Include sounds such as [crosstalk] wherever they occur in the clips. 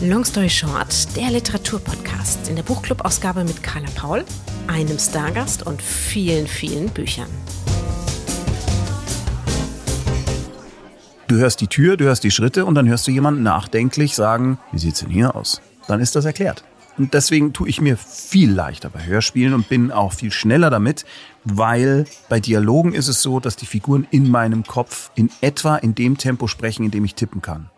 Long Story Short, der Literaturpodcast in der Buchclub-Ausgabe mit Carla Paul, einem Stargast und vielen, vielen Büchern. Du hörst die Tür, du hörst die Schritte und dann hörst du jemanden nachdenklich sagen, wie sieht's denn hier aus? Dann ist das erklärt. Und deswegen tue ich mir viel leichter bei Hörspielen und bin auch viel schneller damit, weil bei Dialogen ist es so, dass die Figuren in meinem Kopf in etwa in dem Tempo sprechen, in dem ich tippen kann.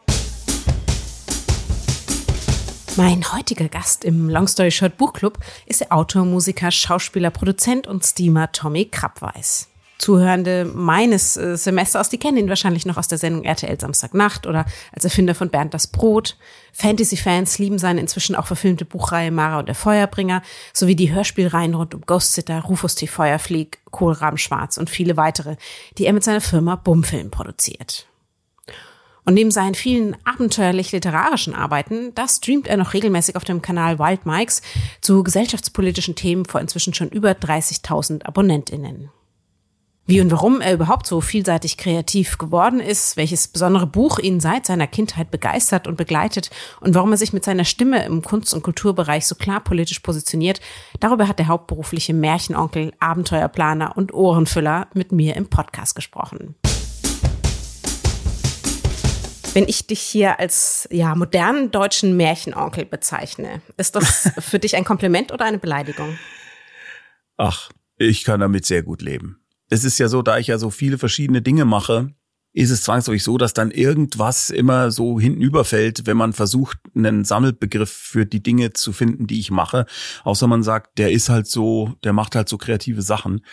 Mein heutiger Gast im Long Story Short Buchclub ist der Autor, Musiker, Schauspieler, Produzent und Steamer Tommy Krappweis. Zuhörende meines äh, Semesters, die kennen ihn wahrscheinlich noch aus der Sendung RTL Samstagnacht oder als Erfinder von Bernd das Brot. Fantasy-Fans lieben seine inzwischen auch verfilmte Buchreihe Mara und der Feuerbringer sowie die Hörspielreihen rund um Ghost Sitter, Rufus T. Feuerflieg, Kohlraben Schwarz und viele weitere, die er mit seiner Firma Bumfilm produziert. Und neben seinen vielen abenteuerlich-literarischen Arbeiten, da streamt er noch regelmäßig auf dem Kanal Wild Mikes zu gesellschaftspolitischen Themen vor inzwischen schon über 30.000 AbonnentInnen. Wie und warum er überhaupt so vielseitig kreativ geworden ist, welches besondere Buch ihn seit seiner Kindheit begeistert und begleitet und warum er sich mit seiner Stimme im Kunst- und Kulturbereich so klar politisch positioniert, darüber hat der hauptberufliche Märchenonkel, Abenteuerplaner und Ohrenfüller mit mir im Podcast gesprochen. Wenn ich dich hier als ja, modernen deutschen Märchenonkel bezeichne, ist das [laughs] für dich ein Kompliment oder eine Beleidigung? Ach, ich kann damit sehr gut leben es ist ja so, da ich ja so viele verschiedene Dinge mache, ist es zwangsläufig so, dass dann irgendwas immer so hintenüberfällt, wenn man versucht, einen Sammelbegriff für die Dinge zu finden, die ich mache. Außer man sagt, der ist halt so, der macht halt so kreative Sachen.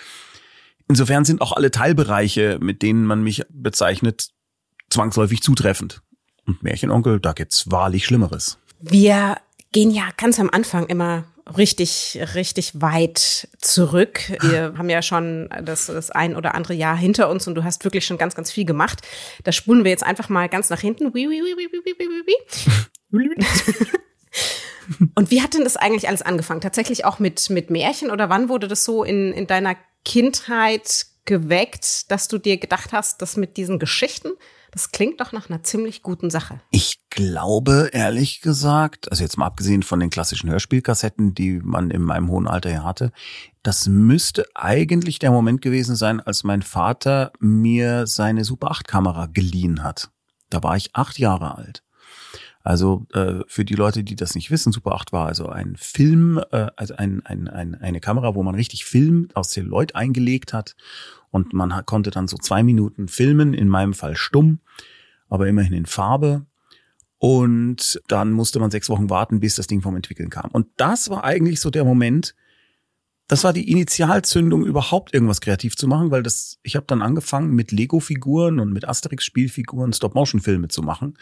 Insofern sind auch alle Teilbereiche, mit denen man mich bezeichnet, zwangsläufig zutreffend. Und Märchenonkel, da gibt's wahrlich Schlimmeres. Wir gehen ja ganz am Anfang immer richtig, richtig weit zurück. Wir haben ja schon das, das ein oder andere Jahr hinter uns und du hast wirklich schon ganz, ganz viel gemacht. Da spulen wir jetzt einfach mal ganz nach hinten. [laughs] Und wie hat denn das eigentlich alles angefangen? Tatsächlich auch mit, mit Märchen oder wann wurde das so in, in deiner Kindheit geweckt, dass du dir gedacht hast, dass mit diesen Geschichten, das klingt doch nach einer ziemlich guten Sache. Ich glaube, ehrlich gesagt, also jetzt mal abgesehen von den klassischen Hörspielkassetten, die man in meinem hohen Alter ja hatte, das müsste eigentlich der Moment gewesen sein, als mein Vater mir seine Super 8 Kamera geliehen hat. Da war ich acht Jahre alt. Also äh, für die Leute, die das nicht wissen, Super 8 war also ein Film, äh, also ein, ein, ein, eine Kamera, wo man richtig Film aus Celluloid eingelegt hat und man konnte dann so zwei Minuten filmen, in meinem Fall stumm, aber immerhin in Farbe. Und dann musste man sechs Wochen warten, bis das Ding vom Entwickeln kam. Und das war eigentlich so der Moment, das war die Initialzündung, überhaupt irgendwas kreativ zu machen, weil das, ich habe dann angefangen mit Lego-Figuren und mit Asterix-Spielfiguren Stop-Motion-Filme zu machen.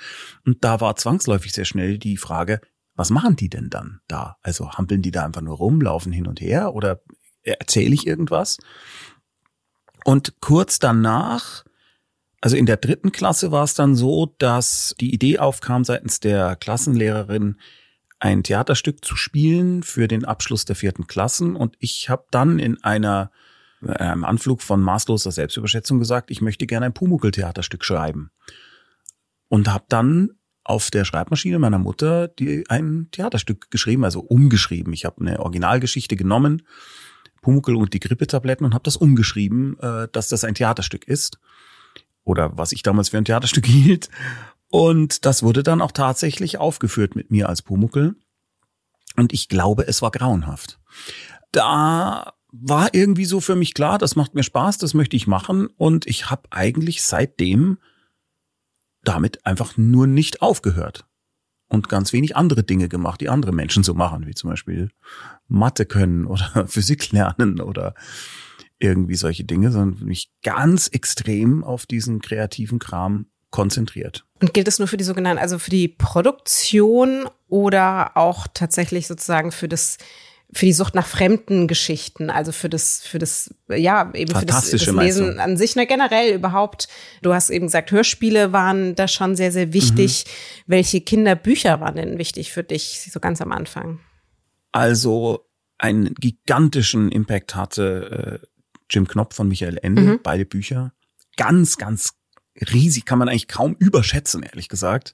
Und da war zwangsläufig sehr schnell die Frage, was machen die denn dann da? Also hampeln die da einfach nur rum, laufen hin und her oder erzähle ich irgendwas? Und kurz danach, also in der dritten Klasse war es dann so, dass die Idee aufkam seitens der Klassenlehrerin, ein Theaterstück zu spielen für den Abschluss der vierten Klassen. Und ich habe dann in einer einem Anflug von maßloser Selbstüberschätzung gesagt, ich möchte gerne ein Pumuckl-Theaterstück schreiben. Und habe dann auf der Schreibmaschine meiner Mutter die, ein Theaterstück geschrieben, also umgeschrieben. Ich habe eine Originalgeschichte genommen, Pumuckl und die Grippetabletten und habe das umgeschrieben, äh, dass das ein Theaterstück ist. Oder was ich damals für ein Theaterstück [laughs] hielt. Und das wurde dann auch tatsächlich aufgeführt mit mir als Pumuckel. Und ich glaube, es war grauenhaft. Da war irgendwie so für mich klar, das macht mir Spaß, das möchte ich machen. Und ich habe eigentlich seitdem damit einfach nur nicht aufgehört. Und ganz wenig andere Dinge gemacht, die andere Menschen so machen, wie zum Beispiel Mathe können [laughs] oder Physik lernen oder irgendwie solche Dinge, sondern mich ganz extrem auf diesen kreativen Kram konzentriert. Und gilt das nur für die sogenannten, also für die Produktion oder auch tatsächlich sozusagen für das für die Sucht nach fremden Geschichten, also für das, für das, ja, eben für das, das Lesen an sich, na, generell überhaupt. Du hast eben gesagt, Hörspiele waren da schon sehr, sehr wichtig. Mhm. Welche Kinderbücher waren denn wichtig für dich, so ganz am Anfang? Also, einen gigantischen Impact hatte äh, Jim Knopf von Michael Ende, mhm. beide Bücher. Ganz, ganz riesig, kann man eigentlich kaum überschätzen, ehrlich gesagt.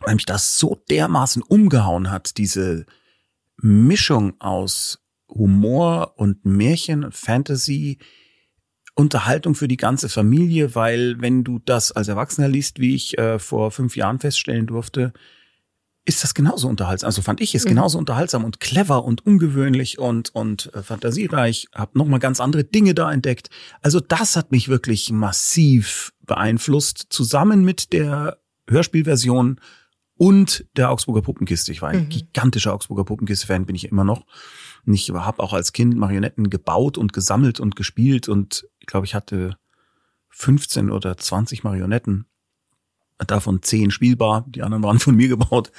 Weil mich das so dermaßen umgehauen hat, diese Mischung aus Humor und Märchen und Fantasy, Unterhaltung für die ganze Familie, weil wenn du das als Erwachsener liest, wie ich äh, vor fünf Jahren feststellen durfte, ist das genauso unterhaltsam. Also fand ich es mhm. genauso unterhaltsam und clever und ungewöhnlich und und äh, fantasiereich. Hab noch mal ganz andere Dinge da entdeckt. Also das hat mich wirklich massiv beeinflusst, zusammen mit der Hörspielversion und der Augsburger Puppenkiste. Ich war ein mhm. gigantischer Augsburger Puppenkiste-Fan, bin ich immer noch. Und ich habe auch als Kind Marionetten gebaut und gesammelt und gespielt und ich glaube, ich hatte 15 oder 20 Marionetten. Davon 10 spielbar, die anderen waren von mir gebaut.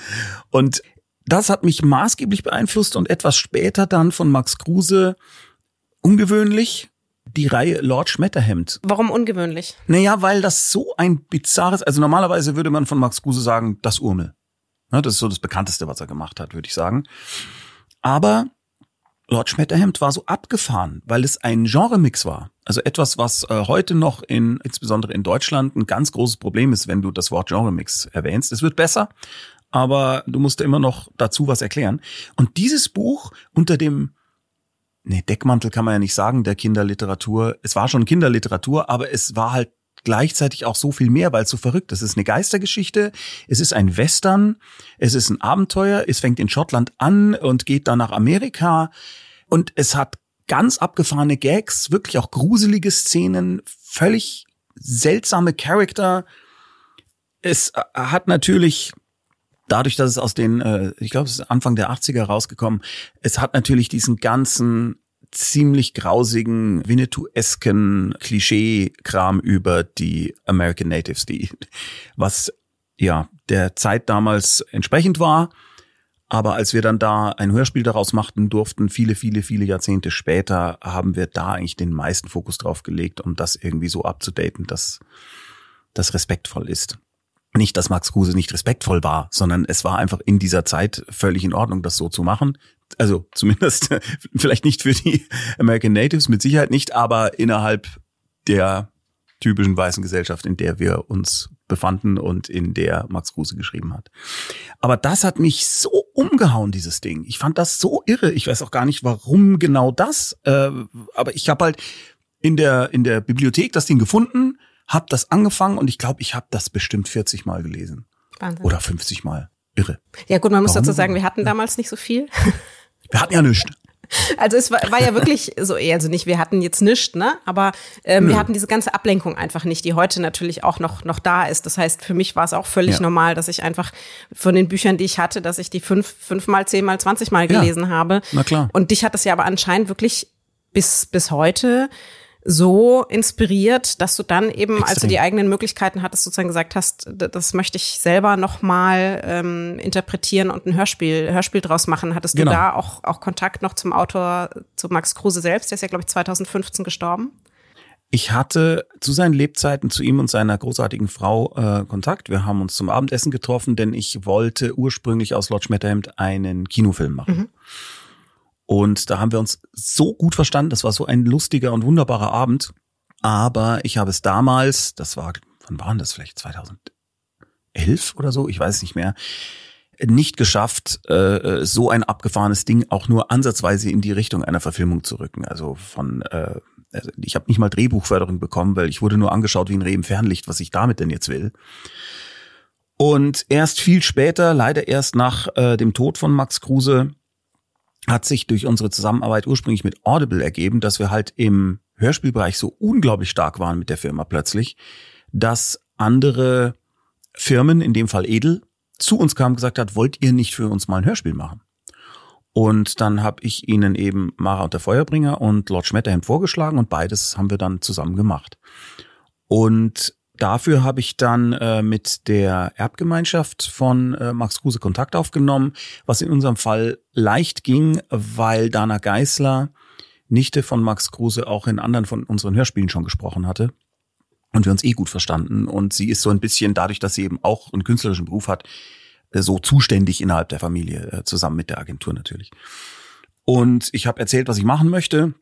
Und das hat mich maßgeblich beeinflusst und etwas später dann von Max Kruse ungewöhnlich die Reihe Lord Schmetterhemd. Warum ungewöhnlich? Naja, weil das so ein bizarres, also normalerweise würde man von Max Kruse sagen, das Urmel. Das ist so das bekannteste, was er gemacht hat, würde ich sagen. Aber Lord Schmetterhemd war so abgefahren, weil es ein Genremix war. Also etwas, was äh, heute noch in, insbesondere in Deutschland, ein ganz großes Problem ist, wenn du das Wort Genremix erwähnst. Es wird besser, aber du musst immer noch dazu was erklären. Und dieses Buch unter dem, nee, Deckmantel kann man ja nicht sagen, der Kinderliteratur. Es war schon Kinderliteratur, aber es war halt gleichzeitig auch so viel mehr, weil es so verrückt ist. Es ist eine Geistergeschichte, es ist ein Western, es ist ein Abenteuer, es fängt in Schottland an und geht dann nach Amerika und es hat ganz abgefahrene Gags, wirklich auch gruselige Szenen, völlig seltsame Charakter. Es äh, hat natürlich dadurch, dass es aus den, äh, ich glaube, es ist Anfang der 80er rausgekommen, es hat natürlich diesen ganzen ziemlich grausigen, Winnetou-esken Klischee-Kram über die American Natives, die, was ja der Zeit damals entsprechend war. Aber als wir dann da ein Hörspiel daraus machten durften, viele, viele, viele Jahrzehnte später, haben wir da eigentlich den meisten Fokus drauf gelegt, um das irgendwie so abzudaten, dass das respektvoll ist. Nicht, dass Max Kruse nicht respektvoll war, sondern es war einfach in dieser Zeit völlig in Ordnung, das so zu machen also zumindest [laughs] vielleicht nicht für die American Natives, mit Sicherheit nicht, aber innerhalb der typischen weißen Gesellschaft, in der wir uns befanden und in der Max Kruse geschrieben hat. Aber das hat mich so umgehauen, dieses Ding. Ich fand das so irre. Ich weiß auch gar nicht, warum genau das. Äh, aber ich habe halt in der in der Bibliothek das Ding gefunden, habe das angefangen und ich glaube, ich habe das bestimmt 40 Mal gelesen. Wahnsinn. Oder 50 Mal. Irre. Ja gut, man muss Warum? dazu sagen, wir hatten damals nicht so viel. [laughs] Wir hatten ja nichts. Also es war, war ja wirklich so, also nicht, wir hatten jetzt nichts, ne? Aber ähm, wir hatten diese ganze Ablenkung einfach nicht, die heute natürlich auch noch, noch da ist. Das heißt, für mich war es auch völlig ja. normal, dass ich einfach von den Büchern, die ich hatte, dass ich die fünf, fünfmal, zehnmal, zwanzigmal gelesen ja. habe. Na klar. Und dich hat das ja aber anscheinend wirklich bis, bis heute so inspiriert, dass du dann eben, Extrem. als du die eigenen Möglichkeiten hattest, sozusagen gesagt hast, das möchte ich selber nochmal ähm, interpretieren und ein Hörspiel, Hörspiel draus machen. Hattest genau. du da auch, auch Kontakt noch zum Autor, zu Max Kruse selbst? Der ist ja, glaube ich, 2015 gestorben. Ich hatte zu seinen Lebzeiten zu ihm und seiner großartigen Frau äh, Kontakt. Wir haben uns zum Abendessen getroffen, denn ich wollte ursprünglich aus Lord Schmetterhemd einen Kinofilm machen. Mhm. Und da haben wir uns so gut verstanden. Das war so ein lustiger und wunderbarer Abend. Aber ich habe es damals, das war, wann waren das vielleicht 2011 oder so? Ich weiß nicht mehr. Nicht geschafft, äh, so ein abgefahrenes Ding auch nur ansatzweise in die Richtung einer Verfilmung zu rücken. Also von, äh, also ich habe nicht mal Drehbuchförderung bekommen, weil ich wurde nur angeschaut wie ein Reh im Fernlicht, was ich damit denn jetzt will. Und erst viel später, leider erst nach äh, dem Tod von Max Kruse, hat sich durch unsere Zusammenarbeit ursprünglich mit Audible ergeben, dass wir halt im Hörspielbereich so unglaublich stark waren mit der Firma plötzlich, dass andere Firmen, in dem Fall Edel, zu uns kamen und gesagt hat, wollt ihr nicht für uns mal ein Hörspiel machen? Und dann habe ich ihnen eben Mara und der Feuerbringer und Lord Schmetterhemd vorgeschlagen und beides haben wir dann zusammen gemacht. Und Dafür habe ich dann äh, mit der Erbgemeinschaft von äh, Max Kruse Kontakt aufgenommen, was in unserem Fall leicht ging, weil Dana Geisler, Nichte von Max Kruse, auch in anderen von unseren Hörspielen schon gesprochen hatte und wir uns eh gut verstanden. Und sie ist so ein bisschen, dadurch, dass sie eben auch einen künstlerischen Beruf hat, äh, so zuständig innerhalb der Familie, äh, zusammen mit der Agentur natürlich. Und ich habe erzählt, was ich machen möchte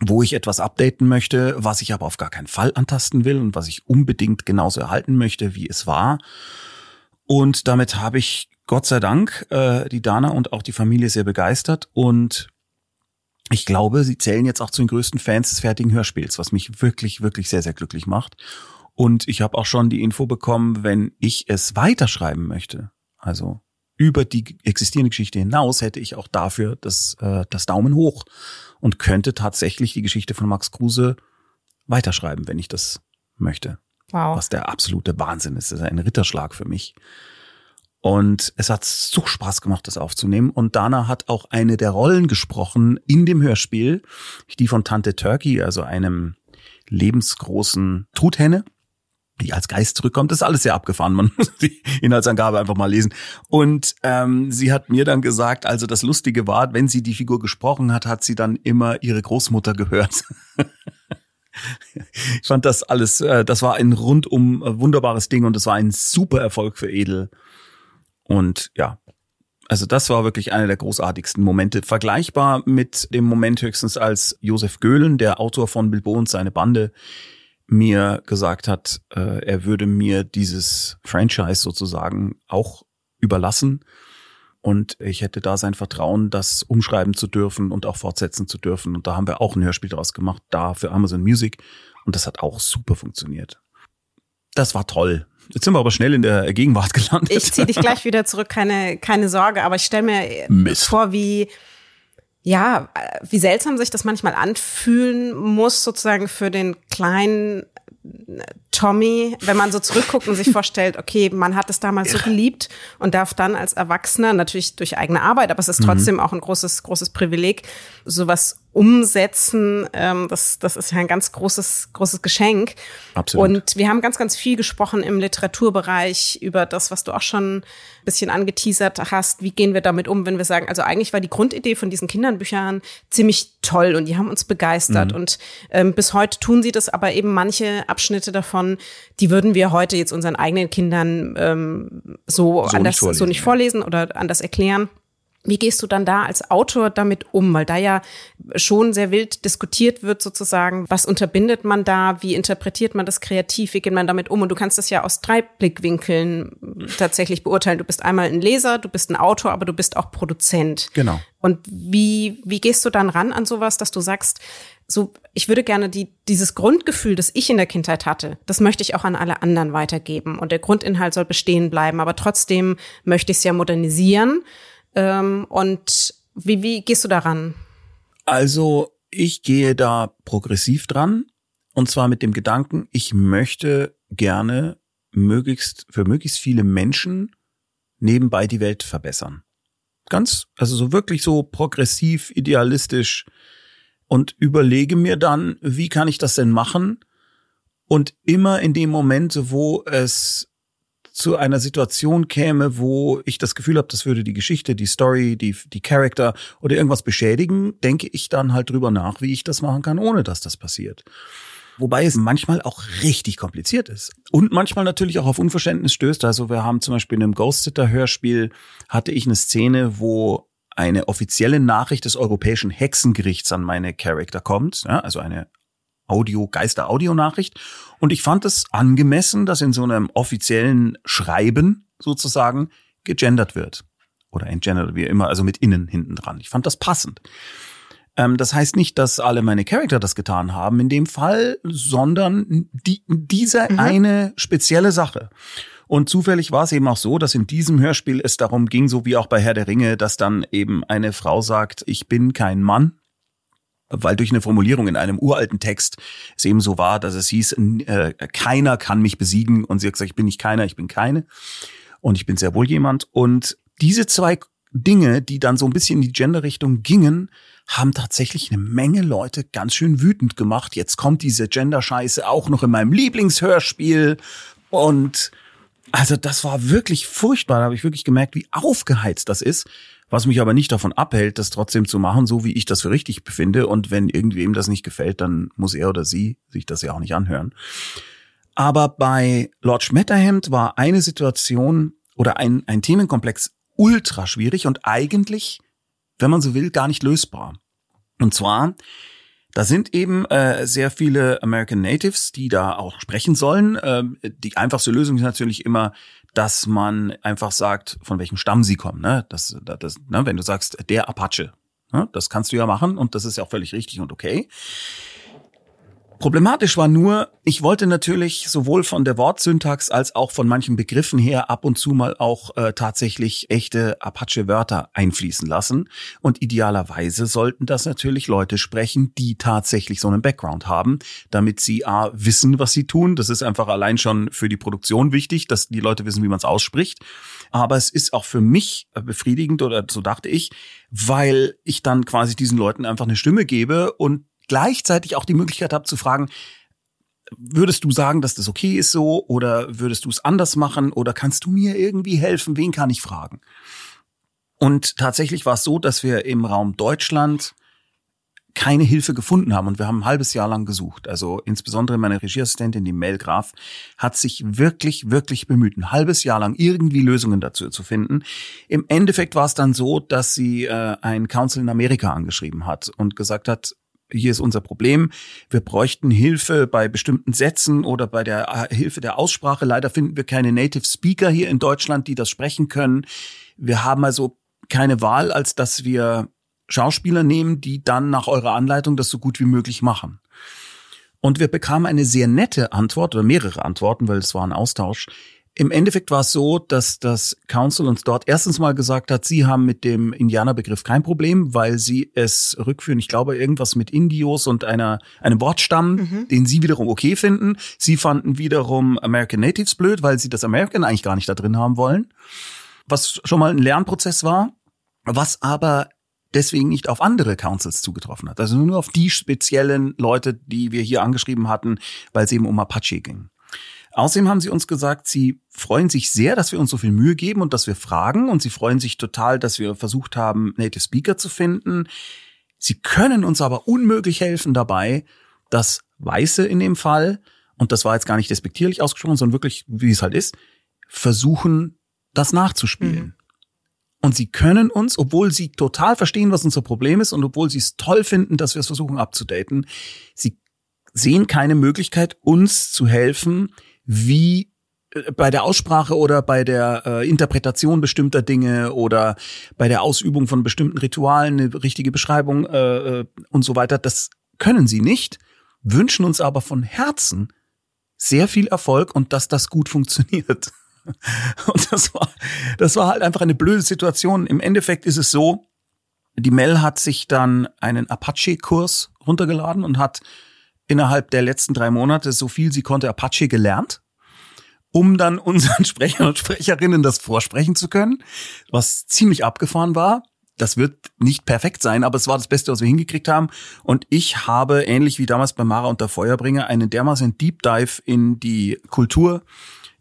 wo ich etwas updaten möchte, was ich aber auf gar keinen Fall antasten will und was ich unbedingt genauso erhalten möchte, wie es war. Und damit habe ich Gott sei Dank äh, die Dana und auch die Familie sehr begeistert und ich glaube, sie zählen jetzt auch zu den größten Fans des fertigen Hörspiels, was mich wirklich, wirklich sehr, sehr glücklich macht. Und ich habe auch schon die Info bekommen, wenn ich es weiterschreiben möchte, also über die existierende Geschichte hinaus, hätte ich auch dafür das, äh, das Daumen hoch und könnte tatsächlich die Geschichte von Max Kruse weiterschreiben, wenn ich das möchte. Wow. Was der absolute Wahnsinn ist. Das ist ein Ritterschlag für mich. Und es hat so Spaß gemacht, das aufzunehmen. Und Dana hat auch eine der Rollen gesprochen in dem Hörspiel, die von Tante Turkey, also einem lebensgroßen Truthenne, die als Geist zurückkommt. Das ist alles sehr abgefahren. Man [laughs] muss die Inhaltsangabe einfach mal lesen. Und ähm, sie hat mir dann gesagt, also das Lustige war, wenn sie die Figur gesprochen hat, hat sie dann immer ihre Großmutter gehört. [laughs] ich fand das alles, äh, das war ein rundum äh, wunderbares Ding und das war ein super Erfolg für Edel. Und ja, also das war wirklich einer der großartigsten Momente. Vergleichbar mit dem Moment höchstens, als Josef Göhlen, der Autor von Bilbo und seine Bande, mir gesagt hat, äh, er würde mir dieses Franchise sozusagen auch überlassen. Und ich hätte da sein Vertrauen, das umschreiben zu dürfen und auch fortsetzen zu dürfen. Und da haben wir auch ein Hörspiel draus gemacht, da für Amazon Music. Und das hat auch super funktioniert. Das war toll. Jetzt sind wir aber schnell in der Gegenwart gelandet. Ich ziehe dich [laughs] gleich wieder zurück, keine, keine Sorge, aber ich stelle mir Mist. vor, wie, ja, wie seltsam sich das manchmal anfühlen muss, sozusagen für den kleinen Tommy, wenn man so zurückguckt und sich [laughs] vorstellt, okay, man hat es damals so geliebt und darf dann als Erwachsener, natürlich durch eigene Arbeit, aber es ist mhm. trotzdem mhm. auch ein großes, großes Privileg, sowas umsetzen, ähm, das, das ist ja ein ganz großes, großes Geschenk. Absolut. Und wir haben ganz, ganz viel gesprochen im Literaturbereich über das, was du auch schon ein bisschen angeteasert hast. Wie gehen wir damit um, wenn wir sagen, also eigentlich war die Grundidee von diesen Kindernbüchern ziemlich toll und die haben uns begeistert. Mhm. Und ähm, bis heute tun sie das, aber eben manche Abschnitte davon, die würden wir heute jetzt unseren eigenen Kindern ähm, so, so anders nicht so nicht vorlesen oder anders erklären. Wie gehst du dann da als Autor damit um? Weil da ja schon sehr wild diskutiert wird sozusagen, was unterbindet man da, wie interpretiert man das kreativ, wie geht man damit um? Und du kannst das ja aus drei Blickwinkeln tatsächlich beurteilen. Du bist einmal ein Leser, du bist ein Autor, aber du bist auch Produzent. Genau. Und wie, wie gehst du dann ran an sowas, dass du sagst, so, ich würde gerne die, dieses Grundgefühl, das ich in der Kindheit hatte, das möchte ich auch an alle anderen weitergeben. Und der Grundinhalt soll bestehen bleiben, aber trotzdem möchte ich es ja modernisieren. Ähm, und wie, wie gehst du daran? Also ich gehe da progressiv dran und zwar mit dem Gedanken, ich möchte gerne möglichst für möglichst viele Menschen nebenbei die Welt verbessern. Ganz, also so wirklich so progressiv, idealistisch und überlege mir dann, wie kann ich das denn machen? Und immer in dem Moment, wo es zu einer Situation käme, wo ich das Gefühl habe, das würde die Geschichte, die Story, die, die Charakter oder irgendwas beschädigen, denke ich dann halt drüber nach, wie ich das machen kann, ohne dass das passiert. Wobei es manchmal auch richtig kompliziert ist. Und manchmal natürlich auch auf Unverständnis stößt. Also wir haben zum Beispiel in einem Ghost Sitter Hörspiel hatte ich eine Szene, wo eine offizielle Nachricht des Europäischen Hexengerichts an meine Charakter kommt. Ja, also eine Audio, Geister-Audio-Nachricht. Und ich fand es angemessen, dass in so einem offiziellen Schreiben sozusagen gegendert wird. Oder entgendert, wie immer, also mit innen hinten dran. Ich fand das passend. Ähm, das heißt nicht, dass alle meine Charakter das getan haben in dem Fall, sondern die, diese mhm. eine spezielle Sache. Und zufällig war es eben auch so, dass in diesem Hörspiel es darum ging, so wie auch bei Herr der Ringe, dass dann eben eine Frau sagt, ich bin kein Mann, weil durch eine Formulierung in einem uralten Text es eben so war, dass es hieß, äh, keiner kann mich besiegen. Und sie hat gesagt, ich bin nicht keiner, ich bin keine. Und ich bin sehr wohl jemand. Und diese zwei Dinge, die dann so ein bisschen in die Gender-Richtung gingen, haben tatsächlich eine Menge Leute ganz schön wütend gemacht. Jetzt kommt diese Gender-Scheiße auch noch in meinem Lieblingshörspiel. Und also das war wirklich furchtbar. Da habe ich wirklich gemerkt, wie aufgeheizt das ist was mich aber nicht davon abhält, das trotzdem zu machen, so wie ich das für richtig befinde. Und wenn irgendwem das nicht gefällt, dann muss er oder sie sich das ja auch nicht anhören. Aber bei Lord Schmetterhemd war eine Situation oder ein, ein Themenkomplex ultra schwierig und eigentlich, wenn man so will, gar nicht lösbar. Und zwar Da sind eben äh, sehr viele American Natives, die da auch sprechen sollen. Äh, die einfachste Lösung ist natürlich immer, dass man einfach sagt, von welchem Stamm sie kommen. Ne? Das, das, ne? Wenn du sagst, der Apache, ne? das kannst du ja machen und das ist ja auch völlig richtig und okay. Problematisch war nur, ich wollte natürlich sowohl von der Wortsyntax als auch von manchen Begriffen her ab und zu mal auch äh, tatsächlich echte Apache-Wörter einfließen lassen. Und idealerweise sollten das natürlich Leute sprechen, die tatsächlich so einen Background haben, damit sie A, wissen, was sie tun. Das ist einfach allein schon für die Produktion wichtig, dass die Leute wissen, wie man es ausspricht. Aber es ist auch für mich befriedigend, oder so dachte ich, weil ich dann quasi diesen Leuten einfach eine Stimme gebe und gleichzeitig auch die Möglichkeit habe zu fragen, würdest du sagen, dass das okay ist so oder würdest du es anders machen oder kannst du mir irgendwie helfen? Wen kann ich fragen? Und tatsächlich war es so, dass wir im Raum Deutschland keine Hilfe gefunden haben und wir haben ein halbes Jahr lang gesucht. Also insbesondere meine Regieassistentin, die Mel Graf, hat sich wirklich, wirklich bemüht, ein halbes Jahr lang irgendwie Lösungen dazu zu finden. Im Endeffekt war es dann so, dass sie äh, ein Council in Amerika angeschrieben hat und gesagt hat, hier ist unser Problem. Wir bräuchten Hilfe bei bestimmten Sätzen oder bei der äh, Hilfe der Aussprache. Leider finden wir keine Native Speaker hier in Deutschland, die das sprechen können. Wir haben also keine Wahl, als dass wir Schauspieler nehmen, die dann nach eurer Anleitung das so gut wie möglich machen. Und wir bekamen eine sehr nette Antwort oder mehrere Antworten, weil es war ein Austausch. Im Endeffekt war es so, dass das Council uns dort erstens mal gesagt hat, sie haben mit dem Indianerbegriff kein Problem, weil sie es rückführen, ich glaube, irgendwas mit Indios und einer, einem Wortstamm, mhm. den sie wiederum okay finden. Sie fanden wiederum American Natives blöd, weil sie das American eigentlich gar nicht da drin haben wollen. Was schon mal ein Lernprozess war, was aber deswegen nicht auf andere Councils zugetroffen hat. Also nur auf die speziellen Leute, die wir hier angeschrieben hatten, weil es eben um Apache ging. Außerdem haben sie uns gesagt, sie freuen sich sehr, dass wir uns so viel Mühe geben und dass wir fragen. Und sie freuen sich total, dass wir versucht haben, Native Speaker zu finden. Sie können uns aber unmöglich helfen dabei, dass Weiße in dem Fall, und das war jetzt gar nicht despektierlich ausgesprochen, sondern wirklich, wie es halt ist, versuchen, das nachzuspielen. Mhm. Und sie können uns, obwohl sie total verstehen, was unser Problem ist und obwohl sie es toll finden, dass wir es versuchen abzudaten, sie sehen keine Möglichkeit, uns zu helfen, wie äh, bei der Aussprache oder bei der äh, Interpretation bestimmter Dinge oder bei der Ausübung von bestimmten Ritualen eine richtige Beschreibung äh, äh, und so weiter. Das können sie nicht, wünschen uns aber von Herzen sehr viel Erfolg und dass das gut [laughs] funktioniert. Und das war, das war halt einfach eine blöde Situation. Im Endeffekt ist es so, die Mel hat sich dann einen Apache-Kurs runtergeladen und hat innerhalb der letzten drei Monate so viel sie konnte Apache gelernt, um dann [laughs] unseren Sprechern und Sprecherinnen das vorsprechen zu können, was ziemlich abgefahren war. Das wird nicht perfekt sein, aber es war das Beste, was wir hingekriegt haben. Und ich habe, ähnlich wie damals bei Mara und der Feuerbringer, einen dermaßen Deep Dive in die Kultur,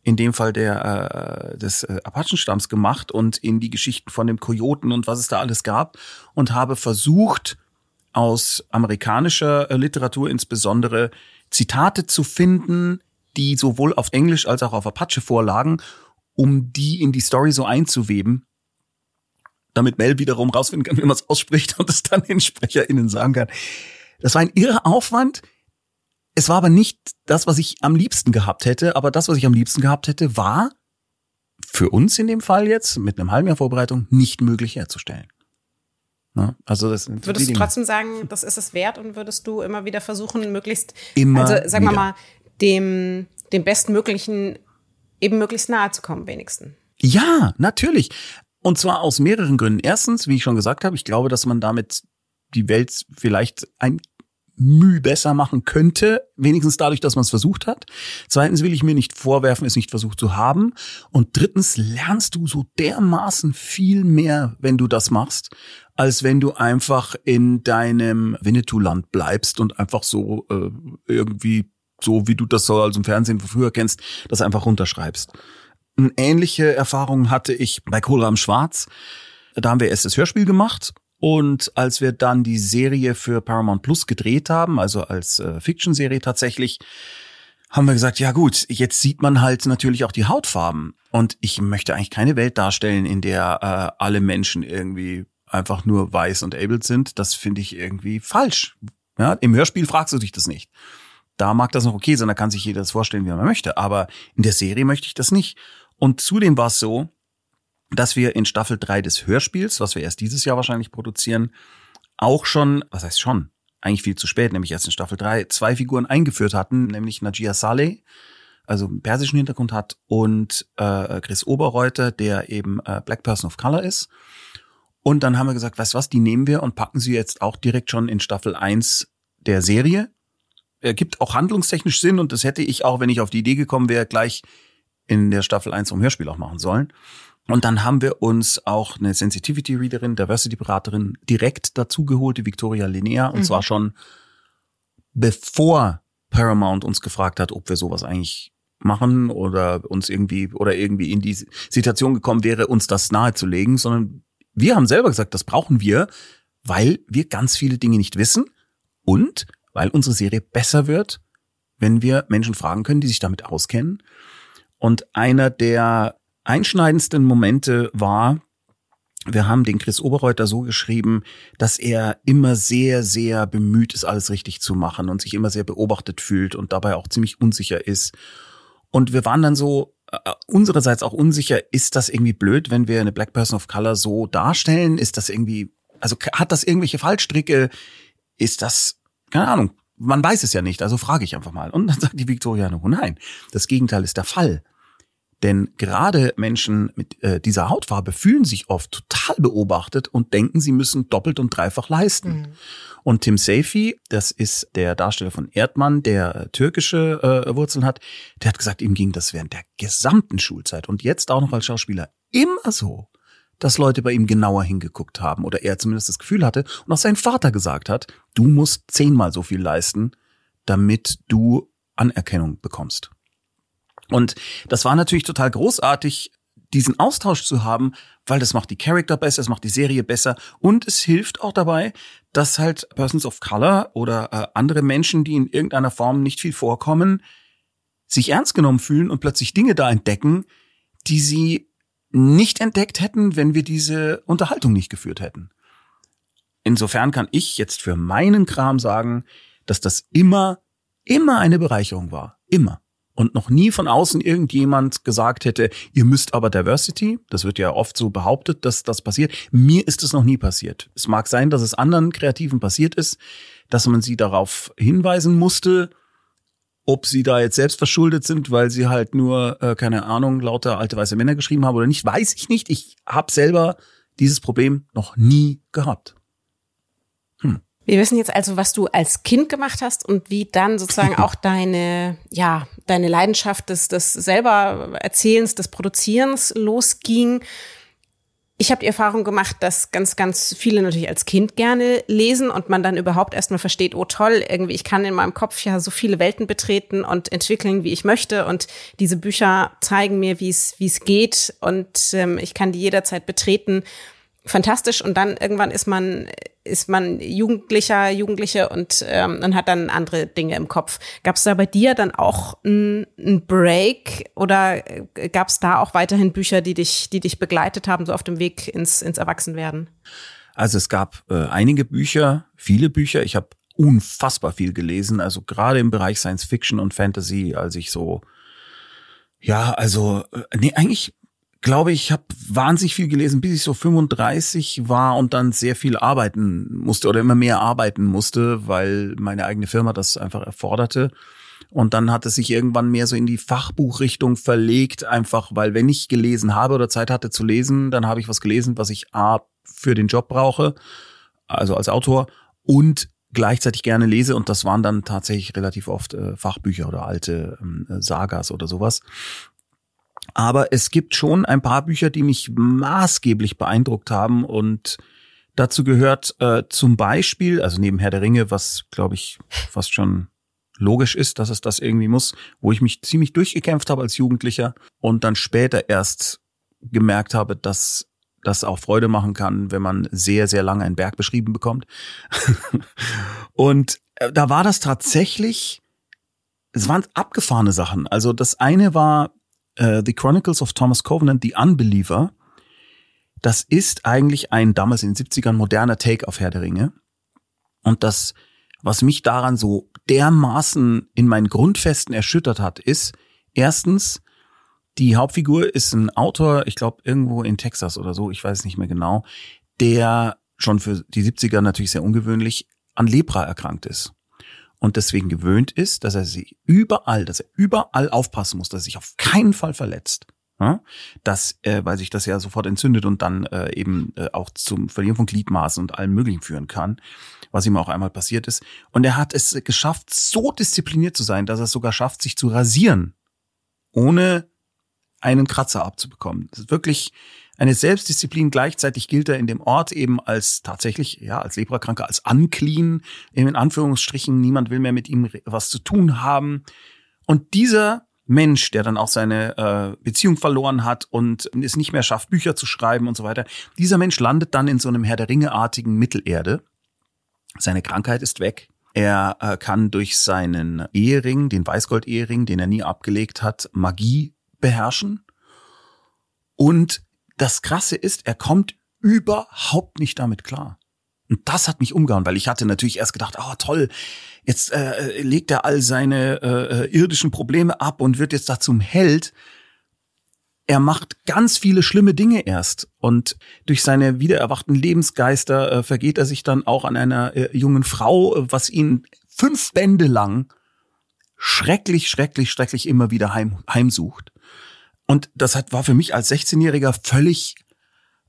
in dem Fall der äh, des äh, Apachenstamms gemacht und in die Geschichten von dem Kojoten und was es da alles gab und habe versucht, aus amerikanischer äh, Literatur insbesondere Zitate zu finden, die sowohl auf Englisch als auch auf Apache vorlagen, um die in die Story so einzuweben, damit Mel wiederum rausfinden kann, wie man es ausspricht und es dann den SprecherInnen sagen kann. Das war ein irrer Aufwand. Es war aber nicht das, was ich am liebsten gehabt hätte, aber das, was ich am liebsten gehabt hätte, war für uns in dem Fall jetzt mit einem halben Jahr Vorbereitung nicht möglich herzustellen. Ne? Also das würdest du trotzdem sagen, das ist es wert und würdest du immer wieder versuchen, möglichst, immer also sagen wir mal, dem, dem Bestmöglichen eben möglichst nahe zu kommen, wenigstens. Ja, natürlich. Und zwar aus mehreren Gründen. Erstens, wie ich schon gesagt habe, ich glaube, dass man damit die Welt vielleicht ein Mühe besser machen könnte, wenigstens dadurch, dass man es versucht hat. Zweitens will ich mir nicht vorwerfen, es nicht versucht zu haben. Und drittens lernst du so dermaßen viel mehr, wenn du das machst, als wenn du einfach in deinem Winnetou-Land bleibst und einfach so äh, irgendwie so wie du das so als im Fernsehen von früher kennst, das einfach runterschreibst. Eine ähnliche Erfahrung hatte ich bei Kohlrahm Schwarz. Da haben wir erst das Hörspiel gemacht und als wir dann die Serie für Paramount Plus gedreht haben, also als äh, Fiction-Serie tatsächlich, haben wir gesagt, ja gut, jetzt sieht man halt natürlich auch die Hautfarben. Und ich möchte eigentlich keine Welt darstellen, in der äh, alle Menschen irgendwie einfach nur weiß und able sind. Das finde ich irgendwie falsch. Ja, im Hörspiel fragst du dich das nicht. Da mag das noch okay sein, da kann sich jeder das vorstellen, wie man möchte. Aber in der Serie möchte ich das nicht. Und zudem war es so, dass wir in Staffel 3 des Hörspiels, was wir erst dieses Jahr wahrscheinlich produzieren, auch schon, was heißt schon, eigentlich viel zu spät, nämlich erst in Staffel 3, zwei Figuren eingeführt hatten, nämlich Najia Saleh, also persischen Hintergrund hat, und äh, Chris Oberreuter, der eben äh, Black Person of Color ist. Und dann haben wir gesagt, weißt du was, die nehmen wir und packen sie jetzt auch direkt schon in Staffel 1 der Serie. Er gibt auch handlungstechnisch Sinn und das hätte ich auch, wenn ich auf die Idee gekommen wäre, gleich in der Staffel 1 vom Hörspiel auch machen sollen. Und dann haben wir uns auch eine Sensitivity Readerin, Diversity Beraterin direkt dazu geholt, die Victoria Linnea, und mhm. zwar schon bevor Paramount uns gefragt hat, ob wir sowas eigentlich machen oder uns irgendwie oder irgendwie in die Situation gekommen wäre, uns das nahezulegen, sondern wir haben selber gesagt, das brauchen wir, weil wir ganz viele Dinge nicht wissen und weil unsere Serie besser wird, wenn wir Menschen fragen können, die sich damit auskennen. Und einer der einschneidendsten Momente war, wir haben den Chris Oberreuter so geschrieben, dass er immer sehr, sehr bemüht ist, alles richtig zu machen und sich immer sehr beobachtet fühlt und dabei auch ziemlich unsicher ist. Und wir waren dann so unsererseits auch unsicher, ist das irgendwie blöd, wenn wir eine Black Person of Color so darstellen? Ist das irgendwie, also hat das irgendwelche Fallstricke? Ist das, keine Ahnung, man weiß es ja nicht, also frage ich einfach mal. Und dann sagt die Victoria, oh nein, das Gegenteil ist der Fall. Denn gerade Menschen mit äh, dieser Hautfarbe fühlen sich oft total beobachtet und denken, sie müssen doppelt und dreifach leisten. Mhm. Und Tim Seyfi, das ist der Darsteller von Erdmann, der äh, türkische äh, Wurzeln hat, der hat gesagt, ihm ging das während der gesamten Schulzeit und jetzt auch noch als Schauspieler immer so, dass Leute bei ihm genauer hingeguckt haben oder er zumindest das Gefühl hatte und auch sein Vater gesagt hat, du musst zehnmal so viel leisten, damit du Anerkennung bekommst. Und das war natürlich total großartig, diesen Austausch zu haben, weil das macht die Charakter besser, es macht die Serie besser und es hilft auch dabei, dass halt Persons of Color oder äh, andere Menschen, die in irgendeiner Form nicht viel vorkommen, sich ernst genommen fühlen und plötzlich Dinge da entdecken, die sie nicht entdeckt hätten, wenn wir diese Unterhaltung nicht geführt hätten. Insofern kann ich jetzt für meinen Kram sagen, dass das immer, immer eine Bereicherung war. Immer und noch nie von außen irgendjemand gesagt hätte, ihr müsst aber Diversity, das wird ja oft so behauptet, dass das passiert. Mir ist es noch nie passiert. Es mag sein, dass es anderen Kreativen passiert ist, dass man sie darauf hinweisen musste, ob sie da jetzt selbst verschuldet sind, weil sie halt nur, äh, keine Ahnung, lauter alte weiße Männer geschrieben haben oder nicht, weiß ich nicht. Ich habe selber dieses Problem noch nie gehabt. Hm. Wir wissen jetzt also, was du als Kind gemacht hast und wie dann sozusagen [laughs] auch deine, ja, deine Leidenschaft des, des selber Erzählens, des Produzierens losging. Ich habe die Erfahrung gemacht, dass ganz, ganz viele natürlich als Kind gerne lesen und man dann überhaupt erstmal versteht, oh toll, irgendwie, ich kann in meinem Kopf ja so viele Welten betreten und entwickeln, wie ich möchte. Und diese Bücher zeigen mir, wie es, wie es geht und ähm, ich kann die jederzeit betreten fantastisch und dann irgendwann ist man ist man Jugendlicher, Jugendliche und ähm, und hat dann andere Dinge im Kopf. Gab es da bei dir dann auch einen Break oder gab es da auch weiterhin Bücher, die dich, die dich begleitet haben, so auf dem Weg ins, ins Erwachsenwerden? Also es gab äh, einige Bücher, viele Bücher. Ich habe unfassbar viel gelesen, also gerade im Bereich Science Fiction und Fantasy, als ich so ja, also äh, nee, eigentlich glaube, ich habe wahnsinnig viel gelesen, bis ich so 35 war und dann sehr viel arbeiten musste oder immer mehr arbeiten musste, weil meine eigene Firma das einfach erforderte. Und dann hat es sich irgendwann mehr so in die Fachbuchrichtung verlegt, einfach weil wenn ich gelesen habe oder Zeit hatte zu lesen, dann habe ich was gelesen, was ich A für den Job brauche, also als Autor, und gleichzeitig gerne lese. Und das waren dann tatsächlich relativ oft äh, Fachbücher oder alte ähm, Sagas oder sowas. Aber es gibt schon ein paar Bücher, die mich maßgeblich beeindruckt haben und dazu gehört äh, zum Beispiel, also neben Herr der Ringe, was glaube ich fast schon logisch ist, dass es das irgendwie muss, wo ich mich ziemlich durchgekämpft habe als Jugendlicher und dann später erst gemerkt habe, dass das auch Freude machen kann, wenn man sehr, sehr lange einen Berg beschrieben bekommt. [laughs] und äh, da war das tatsächlich, es waren abgefahrene Sachen. Also das eine war äh, The Chronicles of Thomas Covenant, The Unbeliever. Das ist eigentlich ein damals in den 70ern moderner Take auf Herr der Ringe. Und das was mich daran so dermaßen in meinen Grundfesten erschüttert hat, ist erstens, die Hauptfigur ist ein Autor, ich glaube irgendwo in Texas oder so, ich weiß nicht mehr genau, der schon für die 70er natürlich sehr ungewöhnlich an Lepra erkrankt ist und deswegen gewöhnt ist, dass er sie überall, dass er überall aufpassen muss, dass er sich auf keinen Fall verletzt. Ja? Das, äh, weil sich das ja sofort entzündet und dann äh, eben äh, auch zum Verlieren von Gliedmaßen und allem Möglichen führen kann, was ihm auch einmal passiert ist. Und er hat es geschafft, so diszipliniert zu sein, dass er es sogar schafft, sich zu rasieren, ohne einen Kratzer abzubekommen. Das ist wirklich eine Selbstdisziplin. Gleichzeitig gilt er in dem Ort eben als tatsächlich, ja, als Leprakranker, als unclean, in Anführungsstrichen. Niemand will mehr mit ihm was zu tun haben. Und dieser Mensch, der dann auch seine äh, Beziehung verloren hat und es nicht mehr schafft, Bücher zu schreiben und so weiter, dieser Mensch landet dann in so einem Herr der Ringe-artigen Mittelerde. Seine Krankheit ist weg. Er äh, kann durch seinen Ehering, den Weißgold-Ehering, den er nie abgelegt hat, Magie beherrschen. Und das Krasse ist, er kommt überhaupt nicht damit klar. Und das hat mich umgehauen, weil ich hatte natürlich erst gedacht, oh toll, jetzt äh, legt er all seine äh, äh irdischen Probleme ab und wird jetzt da zum Held. Er macht ganz viele schlimme Dinge erst und durch seine wiedererwachten Lebensgeister äh, vergeht er sich dann auch an einer äh, jungen Frau, was ihn fünf Bände lang schrecklich, schrecklich, schrecklich immer wieder heim, heimsucht. Und das hat, war für mich als 16-Jähriger völlig,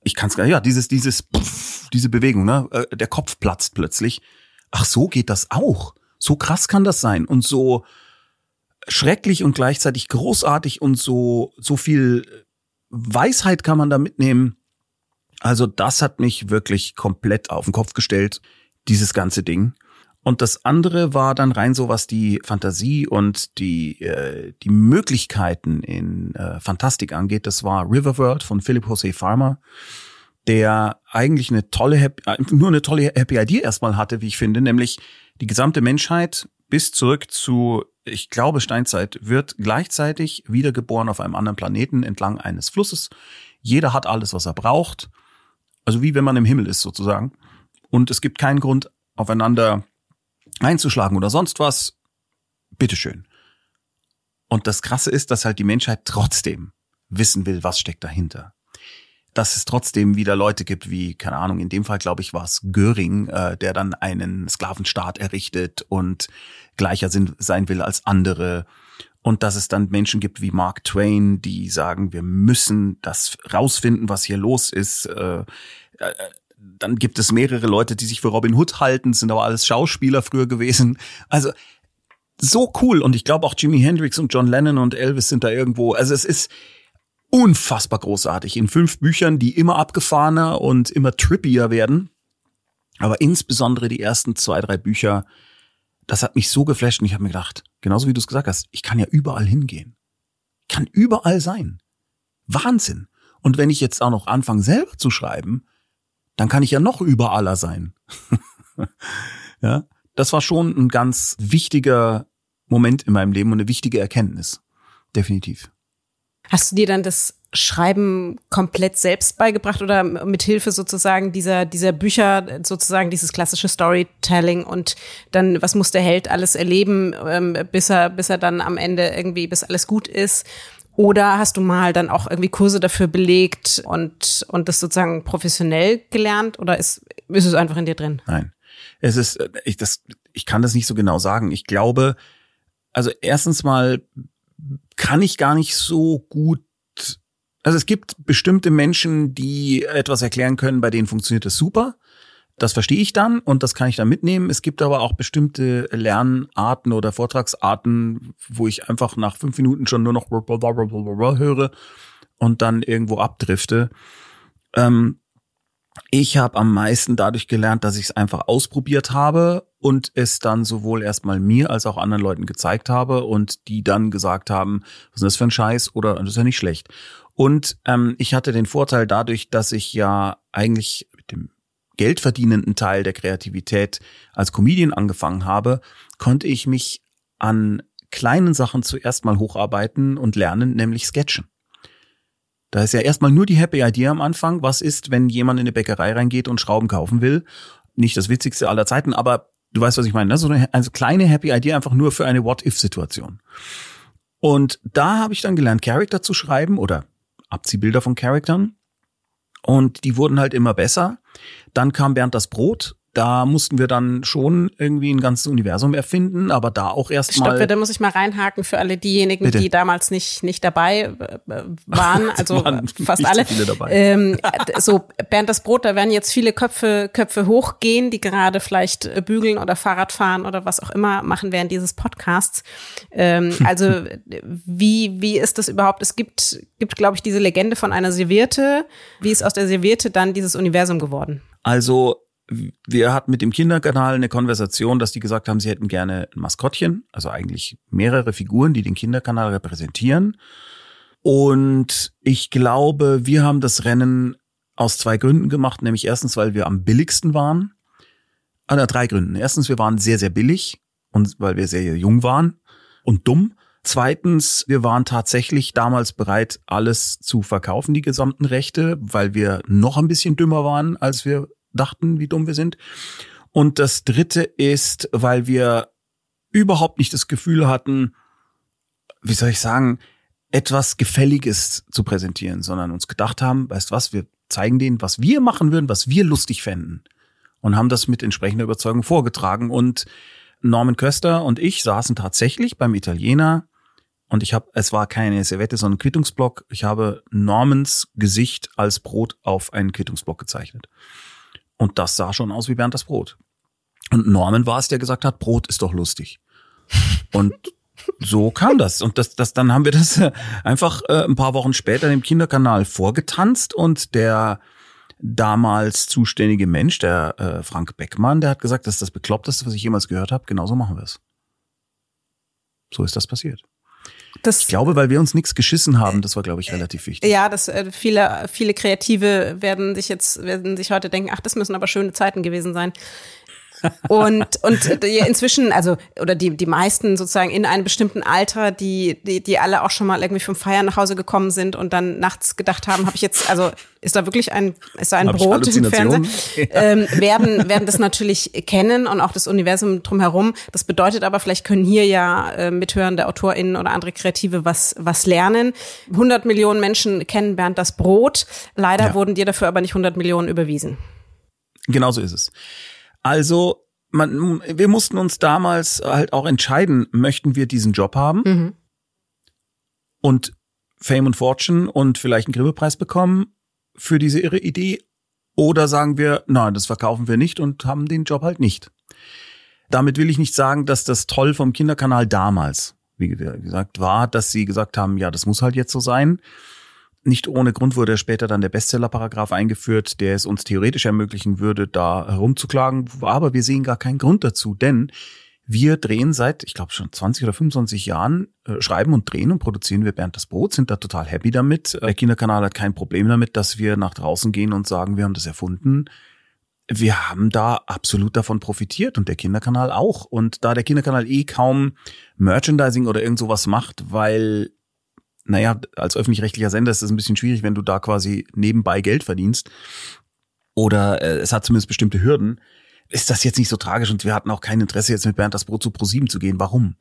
ich kann es gar nicht, ja, dieses, dieses, pff, diese Bewegung, ne? Äh, der Kopf platzt plötzlich. Ach, so geht das auch. So krass kann das sein. Und so schrecklich und gleichzeitig großartig und so, so viel Weisheit kann man da mitnehmen. Also das hat mich wirklich komplett auf den Kopf gestellt, dieses ganze Ding. Und das andere war dann rein so, was die Fantasie und die, äh, die Möglichkeiten in äh, Fantastik angeht. Das war Riverworld von Philip Jose Farmer, der eigentlich eine tolle, äh, nur eine tolle Happy Idea erstmal hatte, wie ich finde, nämlich die gesamte Menschheit bis zurück zu, ich glaube, Steinzeit wird gleichzeitig wiedergeboren auf einem anderen Planeten entlang eines Flusses. Jeder hat alles, was er braucht. Also wie wenn man im Himmel ist sozusagen. Und es gibt keinen Grund, aufeinander einzuschlagen oder sonst was, bitteschön. Und das Krasse ist, dass halt die Menschheit trotzdem wissen will, was steckt dahinter. Dass es trotzdem wieder Leute gibt, wie, keine Ahnung, in dem Fall glaube ich war es Göring, äh, der dann einen Sklavenstaat errichtet und gleicher sein will als andere. Und dass es dann Menschen gibt wie Mark Twain, die sagen, wir müssen das rausfinden, was hier los ist. Äh, äh, dann gibt es mehrere Leute, die sich für Robin Hood halten, sind aber alles Schauspieler früher gewesen. Also so cool. Und ich glaube auch Jimi Hendrix und John Lennon und Elvis sind da irgendwo. Also es ist unfassbar großartig. In fünf Büchern, die immer abgefahrener und immer trippier werden. Aber insbesondere die ersten zwei, drei Bücher, das hat mich so geflasht und ich habe mir gedacht, genauso wie du es gesagt hast, ich kann ja überall hingehen. Ich kann überall sein. Wahnsinn. Und wenn ich jetzt auch noch anfange selber zu schreiben, dann kann ich ja noch überaller sein. [laughs] ja, das war schon ein ganz wichtiger Moment in meinem Leben und eine wichtige Erkenntnis. Definitiv. Hast du dir dann das Schreiben komplett selbst beigebracht oder mit Hilfe sozusagen dieser, dieser Bücher, sozusagen dieses klassische Storytelling und dann, was muss der Held alles erleben, ähm, bis er, bis er dann am Ende irgendwie, bis alles gut ist? Oder hast du mal dann auch irgendwie Kurse dafür belegt und, und das sozusagen professionell gelernt? Oder ist, ist es einfach in dir drin? Nein. Es ist, ich, das, ich kann das nicht so genau sagen. Ich glaube, also erstens mal kann ich gar nicht so gut also es gibt bestimmte Menschen, die etwas erklären können, bei denen funktioniert das super. Das verstehe ich dann und das kann ich dann mitnehmen. Es gibt aber auch bestimmte Lernarten oder Vortragsarten, wo ich einfach nach fünf Minuten schon nur noch höre und dann irgendwo abdrifte. Ähm, ich habe am meisten dadurch gelernt, dass ich es einfach ausprobiert habe und es dann sowohl erstmal mir als auch anderen Leuten gezeigt habe und die dann gesagt haben, was ist das für ein Scheiß oder das ist ja nicht schlecht. Und ähm, ich hatte den Vorteil dadurch, dass ich ja eigentlich mit dem geldverdienenden Teil der Kreativität als Comedian angefangen habe, konnte ich mich an kleinen Sachen zuerst mal hocharbeiten und lernen, nämlich Sketchen. Da ist ja erstmal nur die Happy Idea am Anfang. Was ist, wenn jemand in eine Bäckerei reingeht und Schrauben kaufen will? Nicht das witzigste aller Zeiten, aber du weißt, was ich meine, ne? so eine also kleine Happy Idea einfach nur für eine What-If-Situation. Und da habe ich dann gelernt, Charakter zu schreiben oder Abziehbilder von Charaktern. Und die wurden halt immer besser. Dann kam Bernd das Brot da mussten wir dann schon irgendwie ein ganzes Universum erfinden, aber da auch erstmal. Stopp, da muss ich mal reinhaken für alle diejenigen, Bitte. die damals nicht nicht dabei äh, waren, [laughs] also waren fast alle. So, ähm, so Bernd das Brot, da werden jetzt viele Köpfe Köpfe hochgehen, die gerade vielleicht bügeln oder Fahrrad fahren oder was auch immer machen während dieses Podcasts. Ähm, [laughs] also wie wie ist das überhaupt? Es gibt gibt glaube ich diese Legende von einer Serviette. Wie ist aus der Serviette dann dieses Universum geworden? Also wir hatten mit dem Kinderkanal eine Konversation, dass die gesagt haben, sie hätten gerne ein Maskottchen, also eigentlich mehrere Figuren, die den Kinderkanal repräsentieren. Und ich glaube, wir haben das Rennen aus zwei Gründen gemacht, nämlich erstens, weil wir am billigsten waren. Ah, drei Gründen. Erstens, wir waren sehr, sehr billig und weil wir sehr jung waren und dumm. Zweitens, wir waren tatsächlich damals bereit, alles zu verkaufen, die gesamten Rechte, weil wir noch ein bisschen dümmer waren, als wir dachten, wie dumm wir sind. Und das dritte ist, weil wir überhaupt nicht das Gefühl hatten, wie soll ich sagen, etwas Gefälliges zu präsentieren, sondern uns gedacht haben, weißt was, wir zeigen denen, was wir machen würden, was wir lustig fänden. Und haben das mit entsprechender Überzeugung vorgetragen. Und Norman Köster und ich saßen tatsächlich beim Italiener und ich habe, es war keine Servette, sondern Quittungsblock. Ich habe Normans Gesicht als Brot auf einen Quittungsblock gezeichnet. Und das sah schon aus wie Bernd das Brot. Und Norman war es, der gesagt hat, Brot ist doch lustig. [laughs] Und so kam das. Und das, das, dann haben wir das äh, einfach äh, ein paar Wochen später im Kinderkanal vorgetanzt und der damals zuständige Mensch, der äh, Frank Beckmann, der hat gesagt, das ist das Bekloppteste, was ich jemals gehört habe. Genauso machen wir es. So ist das passiert. Das, ich glaube, weil wir uns nichts geschissen haben, das war, glaube ich, relativ wichtig. Ja, das äh, viele, viele Kreative werden sich jetzt, werden sich heute denken, ach, das müssen aber schöne Zeiten gewesen sein und und äh, inzwischen also oder die die meisten sozusagen in einem bestimmten Alter die die die alle auch schon mal irgendwie vom Feiern nach Hause gekommen sind und dann nachts gedacht haben habe ich jetzt also ist da wirklich ein ist da ein Hab Brot im Fernsehen ja. [laughs] ähm, werden werden das natürlich kennen und auch das Universum drumherum das bedeutet aber vielleicht können hier ja äh, mithörende AutorInnen oder andere Kreative was was lernen 100 Millionen Menschen kennen Bernd das Brot leider ja. wurden dir dafür aber nicht 100 Millionen überwiesen Genauso ist es. Also, man, wir mussten uns damals halt auch entscheiden, möchten wir diesen Job haben mhm. und Fame und Fortune und vielleicht einen Grimme-Preis bekommen für diese irre Idee oder sagen wir, nein, das verkaufen wir nicht und haben den Job halt nicht. Damit will ich nicht sagen, dass das toll vom Kinderkanal damals, wie gesagt, war, dass sie gesagt haben, ja, das muss halt jetzt so sein. Nicht ohne Grund wurde später dann der Bestsellerparagraph eingeführt, der es uns theoretisch ermöglichen würde, da herumzuklagen. Aber wir sehen gar keinen Grund dazu, denn wir drehen seit, ich glaube schon 20 oder 25 Jahren, äh, schreiben und drehen und produzieren wir Bernd das Brot, sind da total happy damit. Der Kinderkanal hat kein Problem damit, dass wir nach draußen gehen und sagen, wir haben das erfunden. Wir haben da absolut davon profitiert und der Kinderkanal auch. Und da der Kinderkanal eh kaum Merchandising oder irgend sowas macht, weil naja, als öffentlich-rechtlicher Sender ist es ein bisschen schwierig, wenn du da quasi nebenbei Geld verdienst. Oder äh, es hat zumindest bestimmte Hürden. Ist das jetzt nicht so tragisch und wir hatten auch kein Interesse, jetzt mit Bernd das Brot zu ProSieben zu gehen. Warum?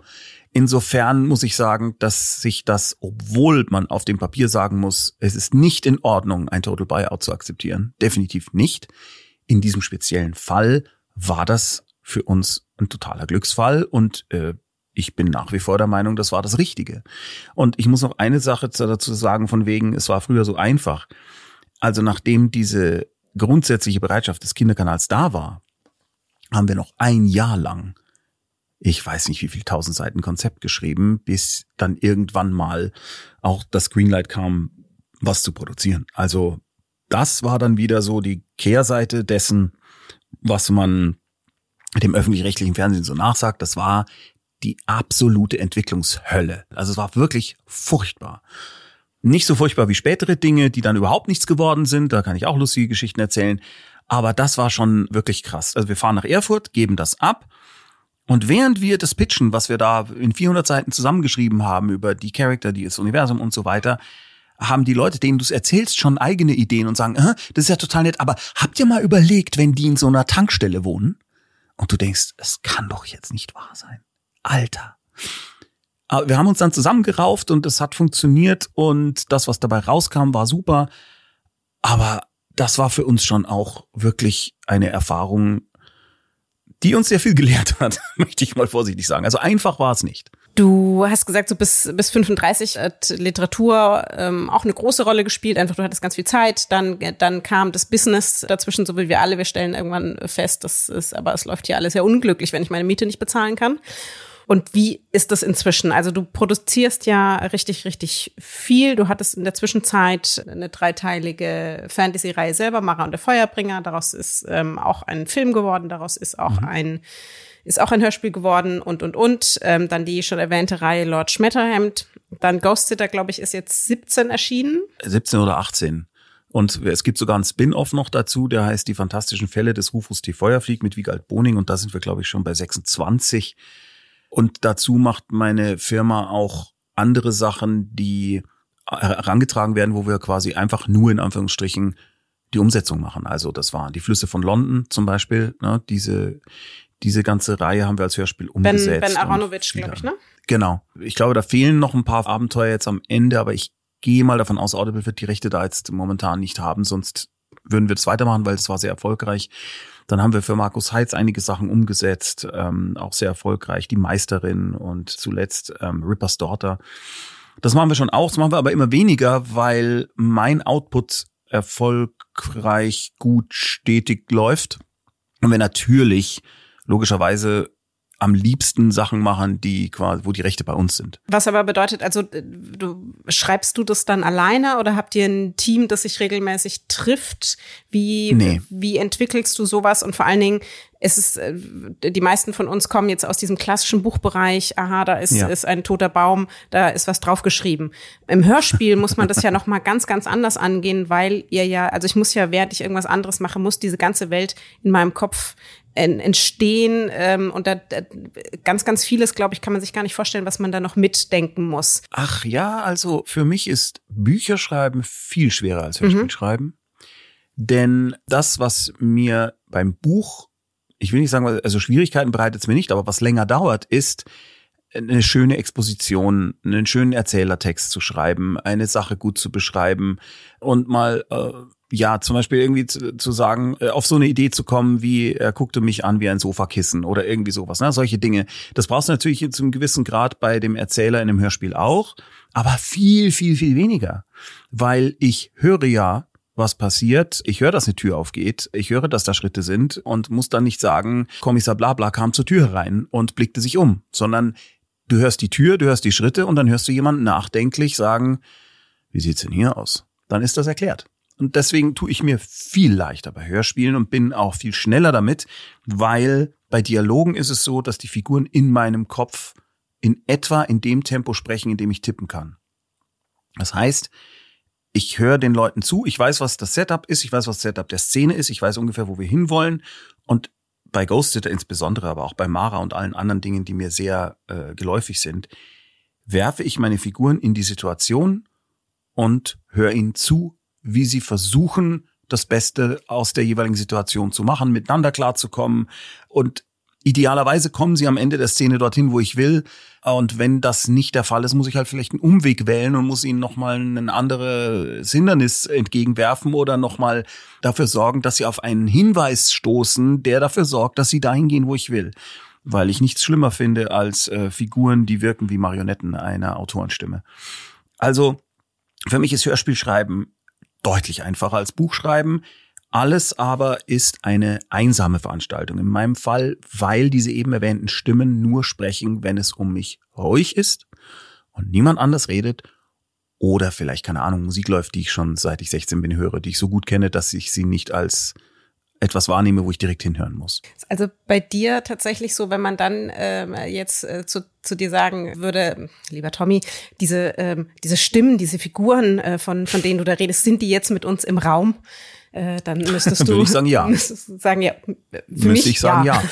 Insofern muss ich sagen, dass sich das, obwohl man auf dem Papier sagen muss, es ist nicht in Ordnung, ein Total Buyout zu akzeptieren. Definitiv nicht. In diesem speziellen Fall war das für uns ein totaler Glücksfall und äh, ich bin nach wie vor der Meinung, das war das Richtige. Und ich muss noch eine Sache dazu sagen, von wegen, es war früher so einfach. Also nachdem diese grundsätzliche Bereitschaft des Kinderkanals da war, haben wir noch ein Jahr lang, ich weiß nicht wie viel tausend Seiten Konzept geschrieben, bis dann irgendwann mal auch das Greenlight kam, was zu produzieren. Also das war dann wieder so die Kehrseite dessen, was man dem öffentlich-rechtlichen Fernsehen so nachsagt. Das war die absolute Entwicklungshölle. Also es war wirklich furchtbar. Nicht so furchtbar wie spätere Dinge, die dann überhaupt nichts geworden sind. Da kann ich auch lustige Geschichten erzählen. Aber das war schon wirklich krass. Also wir fahren nach Erfurt, geben das ab. Und während wir das pitchen, was wir da in 400 Seiten zusammengeschrieben haben über die Charakter, die das Universum und so weiter, haben die Leute, denen du es erzählst, schon eigene Ideen und sagen, äh, das ist ja total nett, aber habt ihr mal überlegt, wenn die in so einer Tankstelle wohnen? Und du denkst, es kann doch jetzt nicht wahr sein. Alter. Aber wir haben uns dann zusammengerauft und es hat funktioniert und das, was dabei rauskam, war super. Aber das war für uns schon auch wirklich eine Erfahrung, die uns sehr viel gelehrt hat, [laughs] möchte ich mal vorsichtig sagen. Also einfach war es nicht. Du hast gesagt, so bis, bis 35 hat Literatur ähm, auch eine große Rolle gespielt. Einfach, du hattest ganz viel Zeit. Dann, dann kam das Business dazwischen, so wie wir alle. Wir stellen irgendwann fest, das ist, aber es läuft hier alles sehr unglücklich, wenn ich meine Miete nicht bezahlen kann. Und wie ist das inzwischen? Also du produzierst ja richtig, richtig viel. Du hattest in der Zwischenzeit eine dreiteilige Fantasy-Reihe selber, Mara und der Feuerbringer. Daraus ist ähm, auch ein Film geworden. Daraus ist auch mhm. ein ist auch ein Hörspiel geworden und, und, und. Ähm, dann die schon erwähnte Reihe Lord Schmetterhemd. Dann Ghost Sitter, glaube ich, ist jetzt 17 erschienen. 17 oder 18. Und es gibt sogar einen Spin-off noch dazu, der heißt Die fantastischen Fälle des Rufus T. Feuerflieg mit Wiegald Boning. Und da sind wir, glaube ich, schon bei 26. Und dazu macht meine Firma auch andere Sachen, die herangetragen werden, wo wir quasi einfach nur in Anführungsstrichen die Umsetzung machen. Also das waren die Flüsse von London zum Beispiel, ne, diese diese ganze Reihe haben wir als Hörspiel umgesetzt. Ben, ben Aronovic, glaube ich, ne? Genau. Ich glaube, da fehlen noch ein paar Abenteuer jetzt am Ende, aber ich gehe mal davon aus, Audible wird die Rechte da jetzt momentan nicht haben, sonst würden wir das weitermachen, weil es war sehr erfolgreich. Dann haben wir für Markus Heitz einige Sachen umgesetzt, ähm, auch sehr erfolgreich. Die Meisterin und zuletzt ähm, Rippers Daughter. Das machen wir schon auch, das machen wir aber immer weniger, weil mein Output erfolgreich, gut, stetig läuft. Und wir natürlich logischerweise am liebsten Sachen machen, die quasi, wo die Rechte bei uns sind. Was aber bedeutet, also du schreibst du das dann alleine oder habt ihr ein Team, das sich regelmäßig trifft? Wie nee. wie entwickelst du sowas und vor allen Dingen es ist äh, die meisten von uns kommen jetzt aus diesem klassischen Buchbereich. Aha, da ist ja. ist ein toter Baum, da ist was draufgeschrieben. Im Hörspiel muss man das ja noch mal ganz ganz anders angehen, weil ihr ja, also ich muss ja, während ich irgendwas anderes mache, muss diese ganze Welt in meinem Kopf entstehen ähm, und da, da ganz, ganz vieles, glaube ich, kann man sich gar nicht vorstellen, was man da noch mitdenken muss. Ach ja, also für mich ist Bücherschreiben viel schwerer als Hörspielschreiben. Mhm. Denn das, was mir beim Buch, ich will nicht sagen, also Schwierigkeiten bereitet es mir nicht, aber was länger dauert, ist, eine schöne Exposition, einen schönen Erzählertext zu schreiben, eine Sache gut zu beschreiben und mal äh, ja, zum Beispiel irgendwie zu, zu sagen, äh, auf so eine Idee zu kommen, wie er guckte mich an wie ein Sofakissen oder irgendwie sowas, ne? Solche Dinge. Das brauchst du natürlich zu einem gewissen Grad bei dem Erzähler in dem Hörspiel auch, aber viel, viel, viel weniger. Weil ich höre ja, was passiert. Ich höre, dass eine Tür aufgeht. Ich höre, dass da Schritte sind und muss dann nicht sagen, Kommissar Blabla kam zur Tür herein und blickte sich um, sondern du hörst die Tür, du hörst die Schritte und dann hörst du jemanden nachdenklich sagen, wie sieht's denn hier aus? Dann ist das erklärt. Und deswegen tue ich mir viel leichter bei Hörspielen und bin auch viel schneller damit, weil bei Dialogen ist es so, dass die Figuren in meinem Kopf in etwa in dem Tempo sprechen, in dem ich tippen kann. Das heißt, ich höre den Leuten zu, ich weiß, was das Setup ist, ich weiß, was das Setup der Szene ist, ich weiß ungefähr, wo wir hinwollen. Und bei Ghost insbesondere, aber auch bei Mara und allen anderen Dingen, die mir sehr äh, geläufig sind, werfe ich meine Figuren in die Situation und höre ihnen zu, wie sie versuchen, das Beste aus der jeweiligen Situation zu machen, miteinander klarzukommen. Und idealerweise kommen sie am Ende der Szene dorthin, wo ich will. Und wenn das nicht der Fall ist, muss ich halt vielleicht einen Umweg wählen und muss ihnen nochmal ein anderes Hindernis entgegenwerfen oder nochmal dafür sorgen, dass sie auf einen Hinweis stoßen, der dafür sorgt, dass sie dahin gehen, wo ich will. Weil ich nichts schlimmer finde als äh, Figuren, die wirken wie Marionetten einer Autorenstimme. Also, für mich ist Hörspielschreiben deutlich einfacher als Buchschreiben. Alles aber ist eine einsame Veranstaltung. In meinem Fall, weil diese eben erwähnten Stimmen nur sprechen, wenn es um mich ruhig ist und niemand anders redet oder vielleicht, keine Ahnung, Musik läuft, die ich schon seit ich 16 bin höre, die ich so gut kenne, dass ich sie nicht als etwas wahrnehme, wo ich direkt hinhören muss. Also bei dir tatsächlich so, wenn man dann ähm, jetzt äh, zu, zu dir sagen würde, lieber Tommy, diese, ähm, diese Stimmen, diese Figuren, äh, von, von denen du da redest, sind die jetzt mit uns im Raum? Äh, dann [laughs] müsstest du Würde ich sagen, ja. [laughs] sagen, ja. Für Müsste mich, ich sagen, ja. ja. [laughs]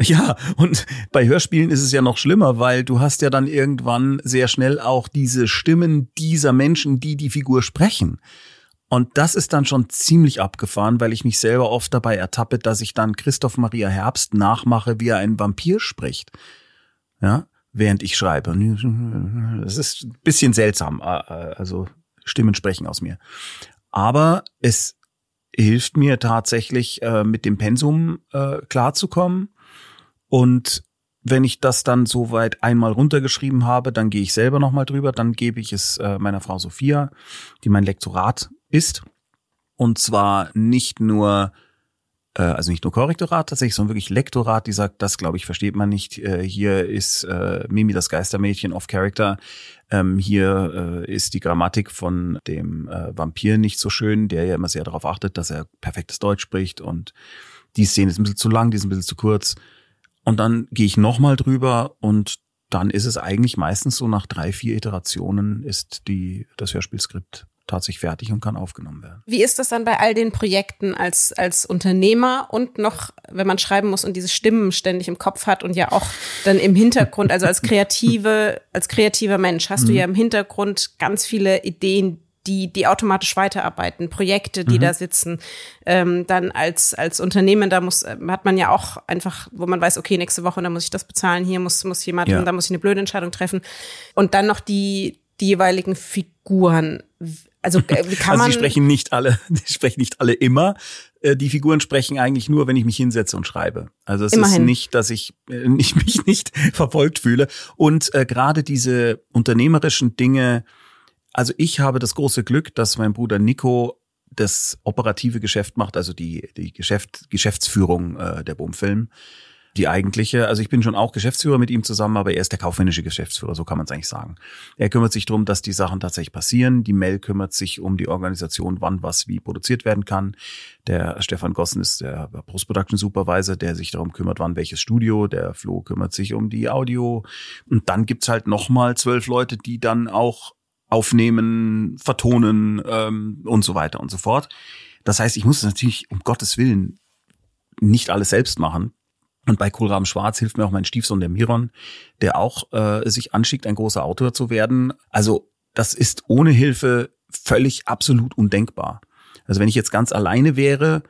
Ja, und bei Hörspielen ist es ja noch schlimmer, weil du hast ja dann irgendwann sehr schnell auch diese Stimmen dieser Menschen, die die Figur sprechen. Und das ist dann schon ziemlich abgefahren, weil ich mich selber oft dabei ertappe, dass ich dann Christoph Maria Herbst nachmache, wie er einen Vampir spricht. Ja, während ich schreibe. Das ist ein bisschen seltsam. Äh, äh, also Stimmen sprechen aus mir. Aber es hilft mir tatsächlich, äh, mit dem Pensum klarzukommen. Und wenn ich das dann soweit einmal runtergeschrieben habe, dann gehe ich selber nochmal drüber, dann gebe ich es äh, meiner Frau Sophia, die mein Lektorat ist. Und zwar nicht nur, äh, also nicht nur Korrektorat tatsächlich, sondern wirklich Lektorat, die sagt, das glaube ich, versteht man nicht. Äh, hier ist äh, Mimi das Geistermädchen off Character. Ähm, hier äh, ist die Grammatik von dem äh, Vampir nicht so schön, der ja immer sehr darauf achtet, dass er perfektes Deutsch spricht und die Szene ist ein bisschen zu lang, die ist ein bisschen zu kurz. Und dann gehe ich nochmal drüber und dann ist es eigentlich meistens so nach drei, vier Iterationen ist die, das Hörspielskript tatsächlich fertig und kann aufgenommen werden. Wie ist das dann bei all den Projekten als, als Unternehmer und noch, wenn man schreiben muss und diese Stimmen ständig im Kopf hat und ja auch dann im Hintergrund, also als kreative, als kreativer Mensch hast mhm. du ja im Hintergrund ganz viele Ideen, die, die automatisch weiterarbeiten, Projekte, die mhm. da sitzen. Ähm, dann als, als Unternehmen, da muss, äh, hat man ja auch einfach, wo man weiß, okay, nächste Woche, da muss ich das bezahlen, hier muss, muss jemand, ja. da muss ich eine blöde Entscheidung treffen. Und dann noch die, die jeweiligen Figuren. Also äh, kann man. Also die sprechen nicht alle, [laughs] die sprechen nicht alle immer. Äh, die Figuren sprechen eigentlich nur, wenn ich mich hinsetze und schreibe. Also es Immerhin. ist nicht, dass ich, [laughs] ich mich nicht [laughs] verfolgt fühle. Und äh, gerade diese unternehmerischen Dinge, also ich habe das große Glück, dass mein Bruder Nico das operative Geschäft macht, also die, die Geschäft, Geschäftsführung äh, der Boomfilm. Die eigentliche, also ich bin schon auch Geschäftsführer mit ihm zusammen, aber er ist der kaufmännische Geschäftsführer, so kann man es eigentlich sagen. Er kümmert sich darum, dass die Sachen tatsächlich passieren. Die Mel kümmert sich um die Organisation, wann was wie produziert werden kann. Der Stefan Gossen ist der Post-Production Supervisor, der sich darum kümmert, wann welches Studio. Der Flo kümmert sich um die Audio. Und dann gibt's halt nochmal zwölf Leute, die dann auch aufnehmen, vertonen ähm, und so weiter und so fort. Das heißt, ich muss natürlich um Gottes Willen nicht alles selbst machen. Und bei Kohlraben Schwarz hilft mir auch mein Stiefsohn, der Miron, der auch äh, sich anschickt, ein großer Autor zu werden. Also das ist ohne Hilfe völlig absolut undenkbar. Also wenn ich jetzt ganz alleine wäre,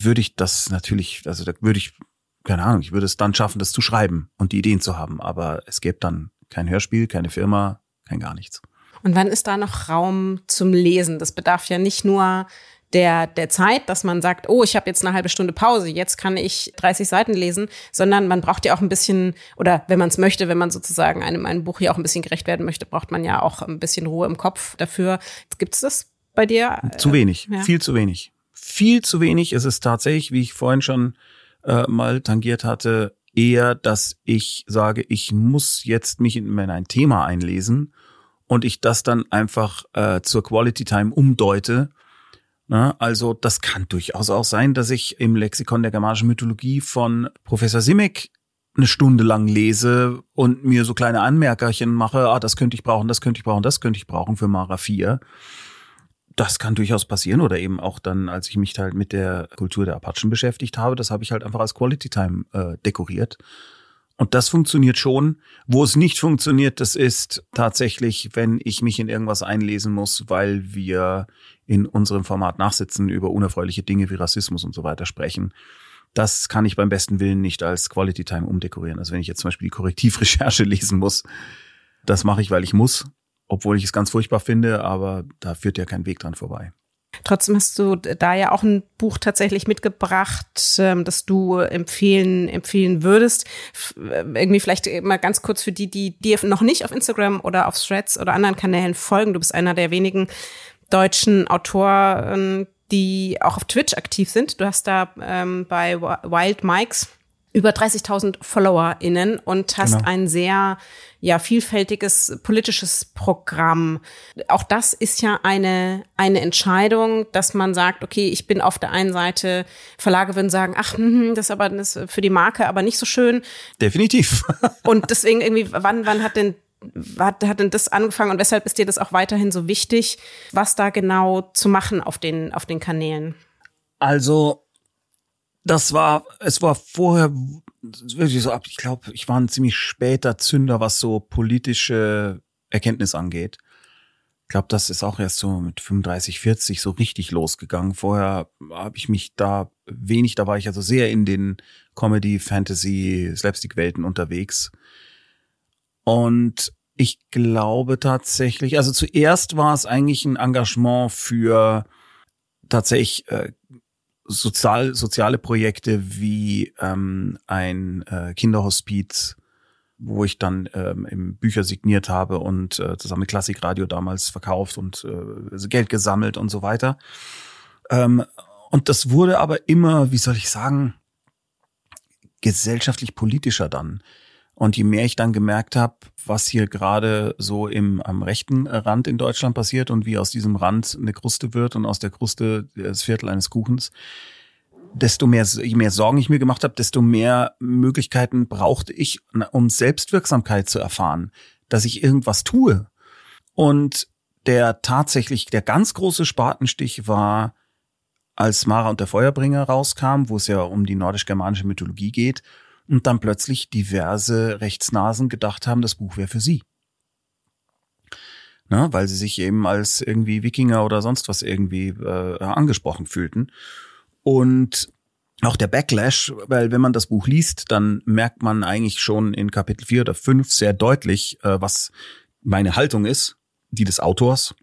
würde ich das natürlich, also da würde ich, keine Ahnung, ich würde es dann schaffen, das zu schreiben und die Ideen zu haben. Aber es gäbe dann kein Hörspiel, keine Firma, kein gar nichts. Und wann ist da noch Raum zum Lesen? Das bedarf ja nicht nur der, der Zeit, dass man sagt, oh, ich habe jetzt eine halbe Stunde Pause, jetzt kann ich 30 Seiten lesen, sondern man braucht ja auch ein bisschen, oder wenn man es möchte, wenn man sozusagen einem, einem Buch hier auch ein bisschen gerecht werden möchte, braucht man ja auch ein bisschen Ruhe im Kopf dafür. Gibt es das bei dir? Zu wenig, ja. viel zu wenig. Viel zu wenig ist es tatsächlich, wie ich vorhin schon äh, mal tangiert hatte, eher, dass ich sage, ich muss jetzt mich in ein Thema einlesen und ich das dann einfach äh, zur Quality Time umdeute. Na, also das kann durchaus auch sein, dass ich im Lexikon der germanischen Mythologie von Professor Simek eine Stunde lang lese und mir so kleine Anmerkerchen mache, ah, das könnte ich brauchen, das könnte ich brauchen, das könnte ich brauchen für Mara 4 das kann durchaus passieren oder eben auch dann, als ich mich halt mit der Kultur der Apachen beschäftigt habe, das habe ich halt einfach als Quality Time äh, dekoriert. Und das funktioniert schon. Wo es nicht funktioniert, das ist tatsächlich, wenn ich mich in irgendwas einlesen muss, weil wir in unserem Format nachsitzen, über unerfreuliche Dinge wie Rassismus und so weiter sprechen. Das kann ich beim besten Willen nicht als Quality Time umdekorieren. Also wenn ich jetzt zum Beispiel die Korrektivrecherche [laughs] lesen muss, das mache ich, weil ich muss obwohl ich es ganz furchtbar finde, aber da führt ja kein Weg dran vorbei. Trotzdem hast du da ja auch ein Buch tatsächlich mitgebracht, ähm, das du empfehlen, empfehlen würdest. Äh, irgendwie vielleicht mal ganz kurz für die, die dir noch nicht auf Instagram oder auf Threads oder anderen Kanälen folgen. Du bist einer der wenigen deutschen Autoren, die auch auf Twitch aktiv sind. Du hast da ähm, bei Wild Mikes über 30.000 FollowerInnen und hast genau. ein sehr ja vielfältiges politisches Programm. Auch das ist ja eine eine Entscheidung, dass man sagt, okay, ich bin auf der einen Seite Verlage würden sagen, ach, hm, das ist aber das ist für die Marke aber nicht so schön. Definitiv. [laughs] und deswegen irgendwie wann wann hat denn hat, hat denn das angefangen und weshalb ist dir das auch weiterhin so wichtig, was da genau zu machen auf den auf den Kanälen? Also das war, es war vorher wirklich so ab, ich glaube, ich war ein ziemlich später Zünder, was so politische Erkenntnis angeht. glaube, das ist auch erst so mit 35, 40 so richtig losgegangen. Vorher habe ich mich da wenig, da war ich also sehr in den Comedy, Fantasy, Slapstick-Welten unterwegs. Und ich glaube tatsächlich, also zuerst war es eigentlich ein Engagement für tatsächlich äh, sozial, soziale Projekte wie ähm, ein äh, Kinderhospiz, wo ich dann ähm, im Bücher signiert habe und äh, zusammen mit Klassikradio damals verkauft und äh, Geld gesammelt und so weiter. Ähm, und das wurde aber immer, wie soll ich sagen, gesellschaftlich politischer dann. Und je mehr ich dann gemerkt habe, was hier gerade so im am rechten Rand in Deutschland passiert und wie aus diesem Rand eine Kruste wird und aus der Kruste das Viertel eines Kuchens, desto mehr, je mehr Sorgen ich mir gemacht habe, desto mehr Möglichkeiten brauchte ich, um Selbstwirksamkeit zu erfahren, dass ich irgendwas tue. Und der tatsächlich, der ganz große Spatenstich war, als Mara und der Feuerbringer rauskam, wo es ja um die nordisch-germanische Mythologie geht, und dann plötzlich diverse Rechtsnasen gedacht haben, das Buch wäre für sie. Na, weil sie sich eben als irgendwie Wikinger oder sonst was irgendwie äh, angesprochen fühlten. Und auch der Backlash, weil wenn man das Buch liest, dann merkt man eigentlich schon in Kapitel 4 oder 5 sehr deutlich, äh, was meine Haltung ist, die des Autors.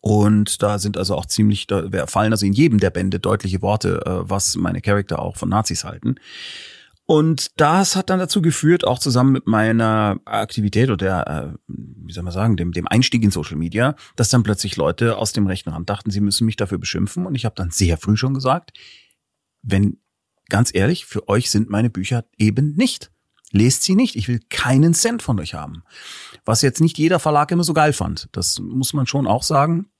Und da sind also auch ziemlich, da fallen also in jedem der Bände deutliche Worte, äh, was meine Charakter auch von Nazis halten. Und das hat dann dazu geführt, auch zusammen mit meiner Aktivität oder der, äh, wie soll man sagen, dem, dem Einstieg in Social Media, dass dann plötzlich Leute aus dem rechten Rand dachten, sie müssen mich dafür beschimpfen. Und ich habe dann sehr früh schon gesagt, wenn, ganz ehrlich, für euch sind meine Bücher eben nicht. Lest sie nicht. Ich will keinen Cent von euch haben. Was jetzt nicht jeder Verlag immer so geil fand. Das muss man schon auch sagen.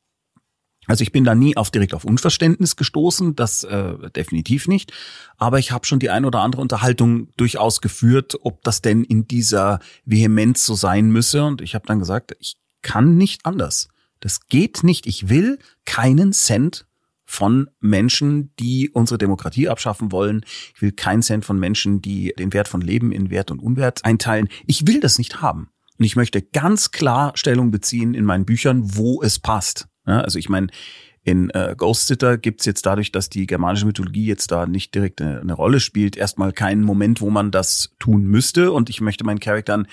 Also ich bin da nie auf direkt auf Unverständnis gestoßen, das äh, definitiv nicht. Aber ich habe schon die ein oder andere Unterhaltung durchaus geführt, ob das denn in dieser Vehemenz so sein müsse. Und ich habe dann gesagt, ich kann nicht anders. Das geht nicht. Ich will keinen Cent von Menschen, die unsere Demokratie abschaffen wollen. Ich will keinen Cent von Menschen, die den Wert von Leben in Wert und Unwert einteilen. Ich will das nicht haben. Und ich möchte ganz klar Stellung beziehen in meinen Büchern, wo es passt. Ja, also ich meine, in äh, Ghost Sitter gibt's jetzt dadurch, dass die germanische Mythologie jetzt da nicht direkt eine, eine, Rolle spielt, erstmal keinen Moment, wo man das tun müsste. Und ich möchte meinen Charaktern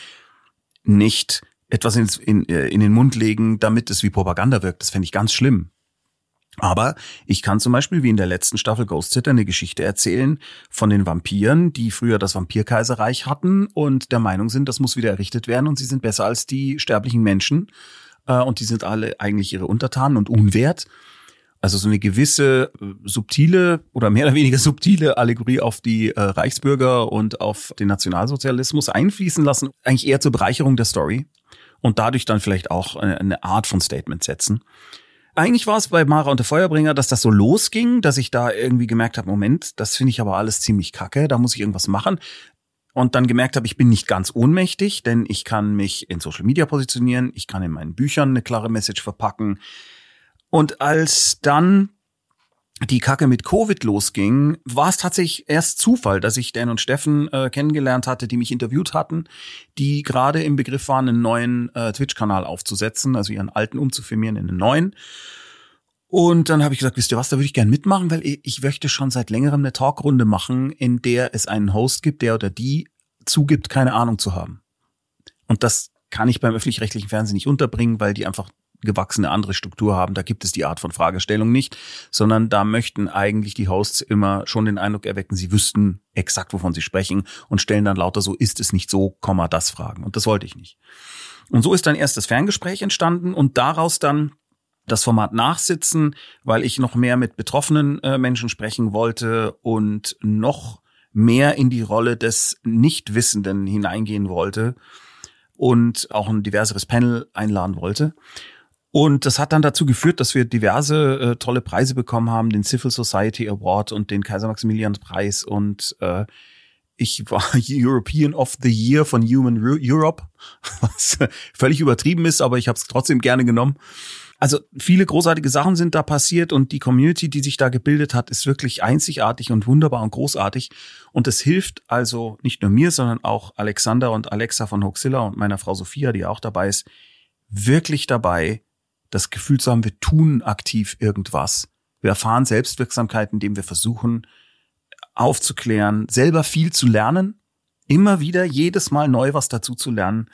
nicht etwas ins, in, äh, in den Mund legen, damit es wie Propaganda wirkt. Das fände ich ganz schlimm. Aber ich kann zum Beispiel, wie in der letzten Staffel Ghost Sitter, eine Geschichte erzählen von den Vampiren, die früher das Vampirkaiserreich hatten und der Meinung sind, das muss wieder errichtet werden und sie sind besser als die sterblichen Menschen äh, und die sind alle eigentlich ihre Untertanen und unwert. Also so eine gewisse äh, subtile oder mehr oder weniger subtile Allegorie auf die äh, Reichsbürger und auf den Nationalsozialismus einfließen lassen, eigentlich eher zur Bereicherung der Story und dadurch dann vielleicht auch eine, eine Art von Statement setzen. Eigentlich war es bei Mara und der Feuerbringer, dass das so losging, dass ich da irgendwie gemerkt habe, Moment, das finde ich aber alles ziemlich kacke, da muss ich irgendwas machen und dann gemerkt habe, ich bin nicht ganz ohnmächtig, denn ich kann mich in Social Media positionieren, ich kann in meinen Büchern eine klare Message verpacken. Und als dann die Kacke mit Covid losging, war es tatsächlich erst Zufall, dass ich Dan und Steffen äh, kennengelernt hatte, die mich interviewt hatten, die gerade im Begriff waren, einen neuen äh, Twitch-Kanal aufzusetzen, also ihren alten umzufirmieren in einen neuen. Und dann habe ich gesagt, wisst ihr was, da würde ich gern mitmachen, weil ich möchte schon seit längerem eine Talkrunde machen, in der es einen Host gibt, der oder die zugibt, keine Ahnung zu haben. Und das kann ich beim öffentlich-rechtlichen Fernsehen nicht unterbringen, weil die einfach gewachsene andere Struktur haben. Da gibt es die Art von Fragestellung nicht, sondern da möchten eigentlich die Hosts immer schon den Eindruck erwecken, sie wüssten exakt, wovon sie sprechen und stellen dann lauter so, ist es nicht so, Komma, das Fragen. Und das wollte ich nicht. Und so ist dann erst das Ferngespräch entstanden und daraus dann das Format nachsitzen, weil ich noch mehr mit betroffenen äh, Menschen sprechen wollte und noch mehr in die Rolle des Nichtwissenden hineingehen wollte und auch ein diverseres Panel einladen wollte. Und das hat dann dazu geführt, dass wir diverse äh, tolle Preise bekommen haben, den Civil Society Award und den Kaiser Maximilian Preis und äh, ich war [laughs] European of the Year von Human Europe, [laughs] was völlig übertrieben ist, aber ich habe es trotzdem gerne genommen. Also viele großartige Sachen sind da passiert und die Community, die sich da gebildet hat, ist wirklich einzigartig und wunderbar und großartig. Und es hilft also nicht nur mir, sondern auch Alexander und Alexa von Hoaxilla und meiner Frau Sophia, die auch dabei ist, wirklich dabei, das Gefühl zu haben, wir tun aktiv irgendwas. Wir erfahren Selbstwirksamkeit, indem wir versuchen aufzuklären, selber viel zu lernen, immer wieder jedes Mal neu was dazu zu lernen.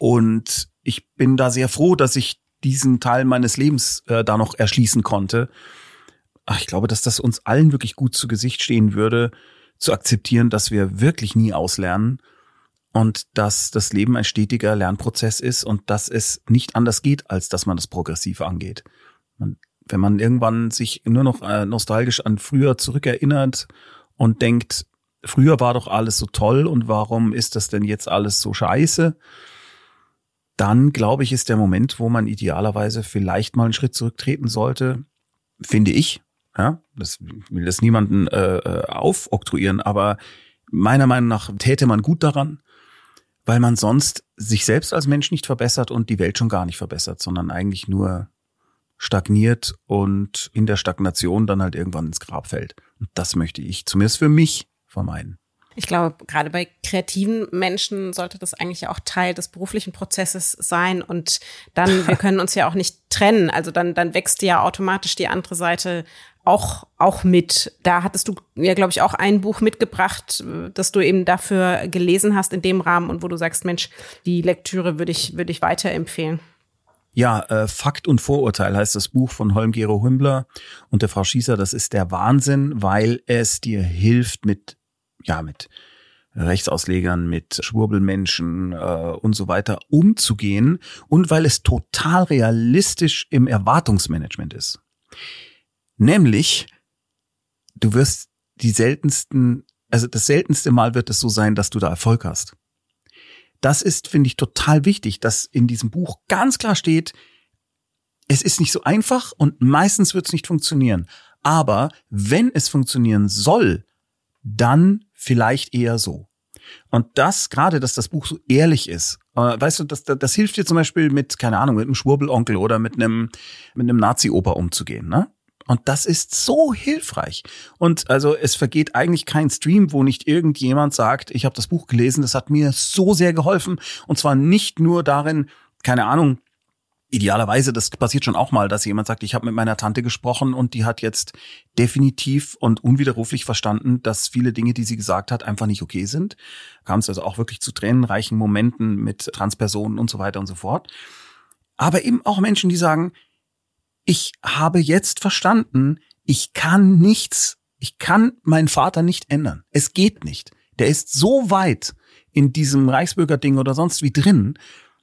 Und ich bin da sehr froh, dass ich diesen Teil meines Lebens äh, da noch erschließen konnte. Ach, ich glaube, dass das uns allen wirklich gut zu Gesicht stehen würde, zu akzeptieren, dass wir wirklich nie auslernen und dass das Leben ein stetiger Lernprozess ist und dass es nicht anders geht, als dass man das progressiv angeht. Man, wenn man irgendwann sich nur noch äh, nostalgisch an früher zurückerinnert und denkt, früher war doch alles so toll und warum ist das denn jetzt alles so scheiße? Dann glaube ich, ist der Moment, wo man idealerweise vielleicht mal einen Schritt zurücktreten sollte, finde ich. Ja, das will das niemanden äh, äh aufoktroyieren, aber meiner Meinung nach täte man gut daran, weil man sonst sich selbst als Mensch nicht verbessert und die Welt schon gar nicht verbessert, sondern eigentlich nur stagniert und in der Stagnation dann halt irgendwann ins Grab fällt. Und das möchte ich zumindest für mich vermeiden. Ich glaube, gerade bei kreativen Menschen sollte das eigentlich auch Teil des beruflichen Prozesses sein. Und dann, [laughs] wir können uns ja auch nicht trennen. Also dann, dann wächst ja automatisch die andere Seite auch, auch mit. Da hattest du ja, glaube ich, auch ein Buch mitgebracht, das du eben dafür gelesen hast in dem Rahmen und wo du sagst, Mensch, die Lektüre würde ich, würde ich weiterempfehlen. Ja, äh, Fakt und Vorurteil heißt das Buch von Holm-Gero Hümbler und der Frau Schießer. Das ist der Wahnsinn, weil es dir hilft mit, ja, mit Rechtsauslegern, mit Schwurbelmenschen äh, und so weiter umzugehen und weil es total realistisch im Erwartungsmanagement ist. Nämlich, du wirst die seltensten, also das seltenste Mal wird es so sein, dass du da Erfolg hast. Das ist, finde ich, total wichtig, dass in diesem Buch ganz klar steht, es ist nicht so einfach und meistens wird es nicht funktionieren. Aber wenn es funktionieren soll, dann vielleicht eher so. Und das, gerade, dass das Buch so ehrlich ist, äh, weißt du, das, das, das hilft dir zum Beispiel mit, keine Ahnung, mit einem Schwurbelonkel oder mit einem, mit einem Nazi-Oper umzugehen, ne? Und das ist so hilfreich. Und also es vergeht eigentlich kein Stream, wo nicht irgendjemand sagt, ich habe das Buch gelesen, das hat mir so sehr geholfen. Und zwar nicht nur darin, keine Ahnung, idealerweise, das passiert schon auch mal, dass jemand sagt, ich habe mit meiner Tante gesprochen und die hat jetzt definitiv und unwiderruflich verstanden, dass viele Dinge, die sie gesagt hat, einfach nicht okay sind. Kam es also auch wirklich zu tränenreichen Momenten mit Transpersonen und so weiter und so fort. Aber eben auch Menschen, die sagen, ich habe jetzt verstanden, ich kann nichts, ich kann meinen Vater nicht ändern. Es geht nicht. Der ist so weit in diesem Reichsbürgerding oder sonst wie drin.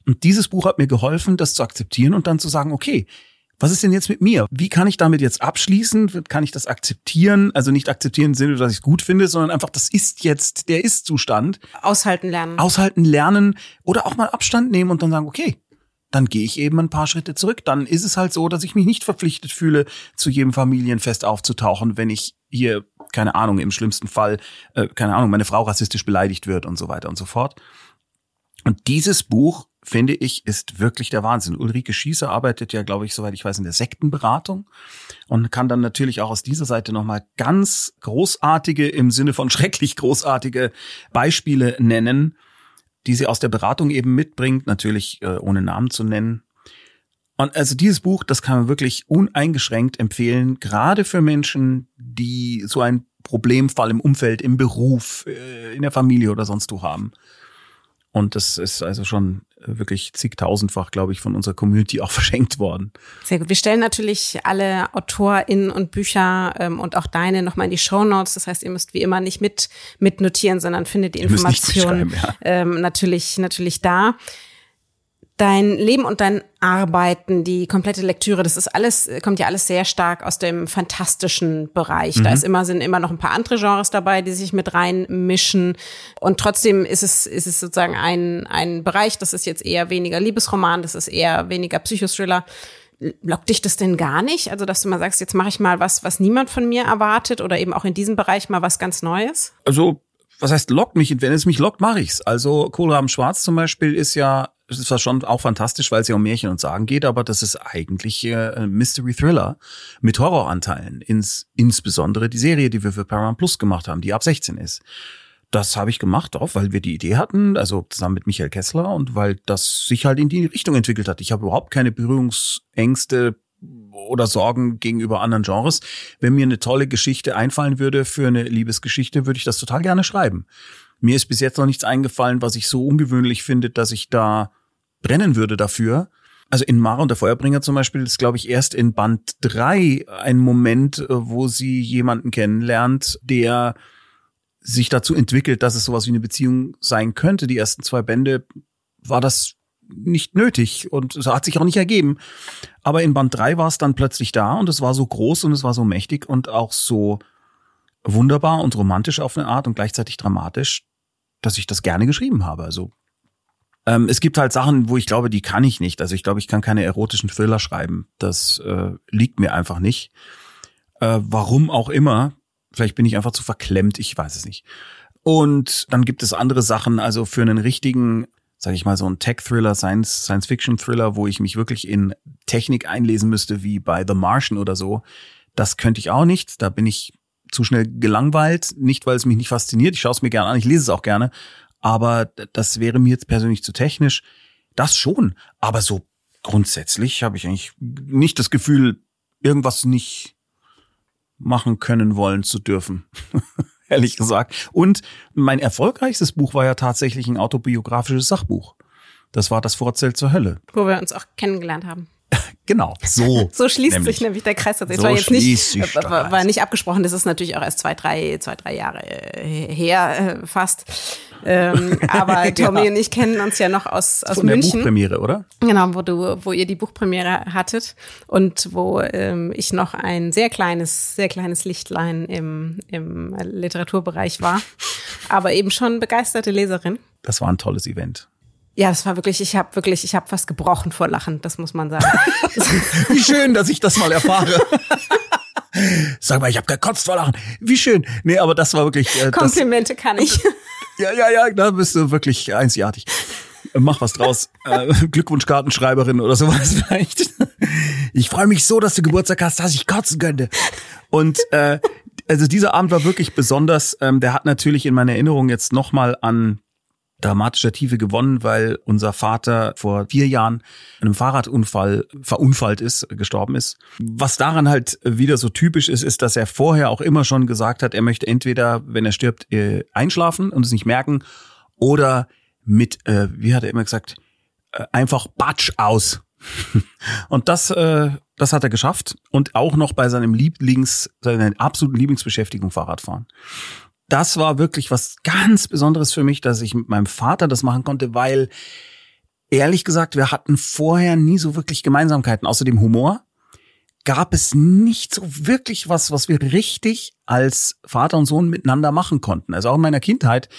Und dieses Buch hat mir geholfen, das zu akzeptieren und dann zu sagen, okay, was ist denn jetzt mit mir? Wie kann ich damit jetzt abschließen? Kann ich das akzeptieren? Also nicht akzeptieren im Sinne, dass ich es gut finde, sondern einfach, das ist jetzt der Ist-Zustand. Aushalten lernen. Aushalten lernen oder auch mal Abstand nehmen und dann sagen, okay, dann gehe ich eben ein paar Schritte zurück. Dann ist es halt so, dass ich mich nicht verpflichtet fühle, zu jedem Familienfest aufzutauchen, wenn ich hier, keine Ahnung, im schlimmsten Fall, äh, keine Ahnung, meine Frau rassistisch beleidigt wird und so weiter und so fort. Und dieses Buch, finde ich, ist wirklich der Wahnsinn. Ulrike Schießer arbeitet ja, glaube ich, soweit ich weiß, in der Sektenberatung und kann dann natürlich auch aus dieser Seite nochmal ganz großartige, im Sinne von schrecklich großartige Beispiele nennen, die sie aus der Beratung eben mitbringt, natürlich äh, ohne Namen zu nennen. Und also dieses Buch, das kann man wirklich uneingeschränkt empfehlen, gerade für Menschen, die so ein Problemfall im Umfeld, im Beruf, äh, in der Familie oder sonst wo haben. Und das ist also schon wirklich zigtausendfach, glaube ich, von unserer Community auch [laughs] verschenkt worden. Sehr gut. Wir stellen natürlich alle AutorInnen und Bücher ähm, und auch deine nochmal in die Show Notes. Das heißt, ihr müsst wie immer nicht mit, mit notieren, sondern findet die Informationen ja. ähm, natürlich, natürlich da dein Leben und dein Arbeiten, die komplette Lektüre, das ist alles, kommt ja alles sehr stark aus dem fantastischen Bereich. Mhm. Da ist immer, sind immer noch ein paar andere Genres dabei, die sich mit reinmischen. Und trotzdem ist es, ist es sozusagen ein, ein Bereich, das ist jetzt eher weniger Liebesroman, das ist eher weniger Psychothriller. Lockt dich das denn gar nicht? Also, dass du mal sagst, jetzt mache ich mal was, was niemand von mir erwartet oder eben auch in diesem Bereich mal was ganz Neues? Also, was heißt lockt mich? Wenn es mich lockt, mache ich's. Also Kohlraben Schwarz zum Beispiel ist ja das ist zwar schon auch fantastisch, weil es ja um Märchen und Sagen geht, aber das ist eigentlich äh, Mystery Thriller mit Horroranteilen. Ins, insbesondere die Serie, die wir für Paramount Plus gemacht haben, die ab 16 ist. das habe ich gemacht, auch weil wir die Idee hatten, also zusammen mit Michael Kessler und weil das sich halt in die Richtung entwickelt hat. Ich habe überhaupt keine Berührungsängste oder Sorgen gegenüber anderen Genres. Wenn mir eine tolle Geschichte einfallen würde für eine Liebesgeschichte, würde ich das total gerne schreiben. Mir ist bis jetzt noch nichts eingefallen, was ich so ungewöhnlich finde, dass ich da brennen würde dafür. Also in Mara und der Feuerbringer zum Beispiel ist, glaube ich, erst in Band drei ein Moment, äh, wo sie jemanden kennenlernt, der sich dazu entwickelt, dass es sowas wie eine Beziehung sein könnte. Die ersten zwei Bände war das nicht nötig und es hat sich auch nicht ergeben. Aber in Band drei war es dann plötzlich da und es war so groß und es war so mächtig und auch so wunderbar und romantisch auf eine Art und gleichzeitig dramatisch, dass ich das gerne geschrieben habe. Also ähm, es gibt halt Sachen, wo ich glaube, die kann ich nicht. Also ich glaube, ich kann keine erotischen Thriller schreiben. Das äh, liegt mir einfach nicht. Äh, warum auch immer. Vielleicht bin ich einfach zu verklemmt, ich weiß es nicht. Und dann gibt es andere Sachen, also für einen richtigen, sage ich mal, so einen Tech-Thriller, Science-Fiction-Thriller, wo ich mich wirklich in Technik einlesen müsste, wie bei The Martian oder so, das könnte ich auch nicht. Da bin ich zu schnell gelangweilt, nicht weil es mich nicht fasziniert. Ich schaue es mir gerne an, ich lese es auch gerne, aber das wäre mir jetzt persönlich zu technisch. Das schon, aber so grundsätzlich habe ich eigentlich nicht das Gefühl, irgendwas nicht machen können wollen zu dürfen. [laughs] Ehrlich gesagt. Und mein erfolgreichstes Buch war ja tatsächlich ein autobiografisches Sachbuch. Das war das Vorzelt zur Hölle. Wo wir uns auch kennengelernt haben. Genau, so. [laughs] so schließt nämlich. sich nämlich der Kreis tatsächlich. So war jetzt nicht, äh, war, war, nicht abgesprochen. Das ist natürlich auch erst zwei, drei, zwei, drei Jahre äh, her äh, fast. Ähm, [laughs] aber Tommy ja. und ich kennen uns ja noch aus, aus Von München. Der Buchpremiere, oder? Genau, wo du, wo ihr die Buchpremiere hattet und wo ähm, ich noch ein sehr kleines, sehr kleines Lichtlein im, im Literaturbereich war, [laughs] aber eben schon begeisterte Leserin. Das war ein tolles Event. Ja, es war wirklich, ich habe wirklich, ich habe fast gebrochen vor Lachen, das muss man sagen. [laughs] Wie schön, dass ich das mal erfahre. [laughs] Sag mal, ich habe gekotzt vor Lachen. Wie schön. Nee, aber das war wirklich. Äh, Komplimente das, kann ich. [laughs] Ja, ja, ja, da bist du wirklich einzigartig. Mach was draus. Äh, Glückwunschkartenschreiberin oder sowas vielleicht. Ich freue mich so, dass du Geburtstag hast, dass ich kotzen könnte. Und äh, also dieser Abend war wirklich besonders. Ähm, der hat natürlich in meiner Erinnerung jetzt nochmal an dramatischer Tiefe gewonnen, weil unser Vater vor vier Jahren in einem Fahrradunfall verunfallt ist, gestorben ist. Was daran halt wieder so typisch ist, ist, dass er vorher auch immer schon gesagt hat, er möchte entweder, wenn er stirbt, äh, einschlafen und es nicht merken oder mit, äh, wie hat er immer gesagt, äh, einfach Batsch aus. [laughs] und das, das hat er geschafft und auch noch bei seinem Lieblings, seiner absoluten Lieblingsbeschäftigung Fahrradfahren das war wirklich was ganz Besonderes für mich, dass ich mit meinem Vater das machen konnte, weil ehrlich gesagt, wir hatten vorher nie so wirklich Gemeinsamkeiten. Außer dem Humor gab es nicht so wirklich was, was wir richtig als Vater und Sohn miteinander machen konnten. Also auch in meiner Kindheit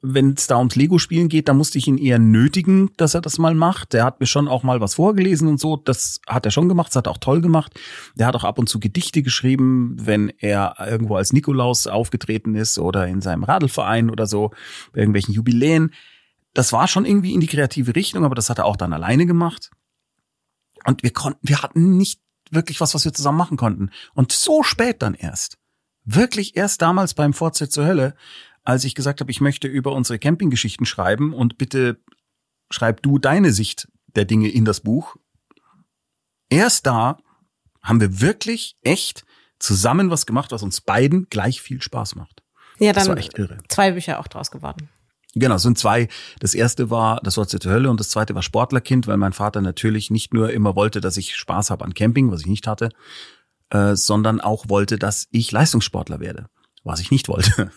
wenn es da ums Lego-Spielen geht, da musste ich ihn eher nötigen, dass er das mal macht. Der hat mir schon auch mal was vorgelesen und so. Das hat er schon gemacht, das hat er auch toll gemacht. Der hat auch ab und zu Gedichte geschrieben, wenn er irgendwo als Nikolaus aufgetreten ist oder in seinem Radlverein oder so, bei irgendwelchen Jubiläen. Das war schon irgendwie in die kreative Richtung, aber das hat er auch dann alleine gemacht. Und wir konnten, wir hatten nicht wirklich was, was wir zusammen machen konnten. Und so spät dann erst. Wirklich erst damals beim Vorzeit zur Hölle als ich gesagt habe, ich möchte über unsere Campinggeschichten schreiben und bitte schreib du deine Sicht der Dinge in das Buch. Erst da haben wir wirklich echt zusammen was gemacht, was uns beiden gleich viel Spaß macht. Ja, dann das war echt irre. zwei Bücher auch draus geworden. Genau, es sind zwei. Das erste war Das Wort zur Hölle und das zweite war Sportlerkind, weil mein Vater natürlich nicht nur immer wollte, dass ich Spaß habe an Camping, was ich nicht hatte, äh, sondern auch wollte, dass ich Leistungssportler werde, was ich nicht wollte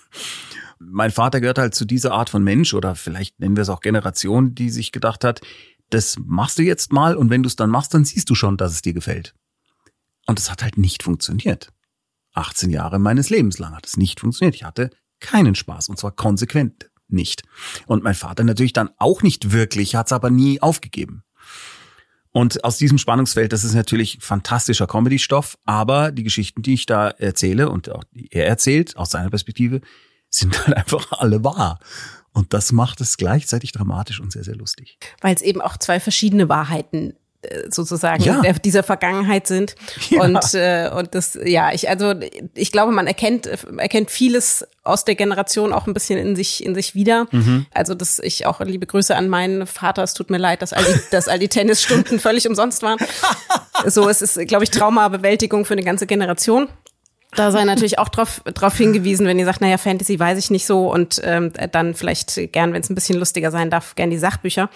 mein Vater gehört halt zu dieser Art von Mensch oder vielleicht nennen wir es auch Generation, die sich gedacht hat, das machst du jetzt mal und wenn du es dann machst, dann siehst du schon, dass es dir gefällt. Und es hat halt nicht funktioniert. 18 Jahre meines Lebens lang hat es nicht funktioniert. Ich hatte keinen Spaß und zwar konsequent nicht. Und mein Vater natürlich dann auch nicht wirklich, hat es aber nie aufgegeben. Und aus diesem Spannungsfeld, das ist natürlich fantastischer Comedy-Stoff, aber die Geschichten, die ich da erzähle und auch er erzählt, aus seiner Perspektive, sind halt einfach alle wahr. Und das macht es gleichzeitig dramatisch und sehr, sehr lustig. Weil es eben auch zwei verschiedene Wahrheiten äh, sozusagen ja. dieser Vergangenheit sind. Ja. Und, äh, und das, ja, ich, also ich glaube, man erkennt, erkennt vieles aus der Generation auch ein bisschen in sich, in sich wieder. Mhm. Also, dass ich auch liebe Grüße an meinen Vater. Es tut mir leid, dass all die, dass all die Tennisstunden [laughs] völlig umsonst waren. So, es ist, glaube ich, Traumabewältigung für eine ganze Generation da sei natürlich auch drauf, drauf hingewiesen, wenn ihr sagt, naja, Fantasy weiß ich nicht so und ähm, dann vielleicht gern, wenn es ein bisschen lustiger sein darf, gern die Sachbücher.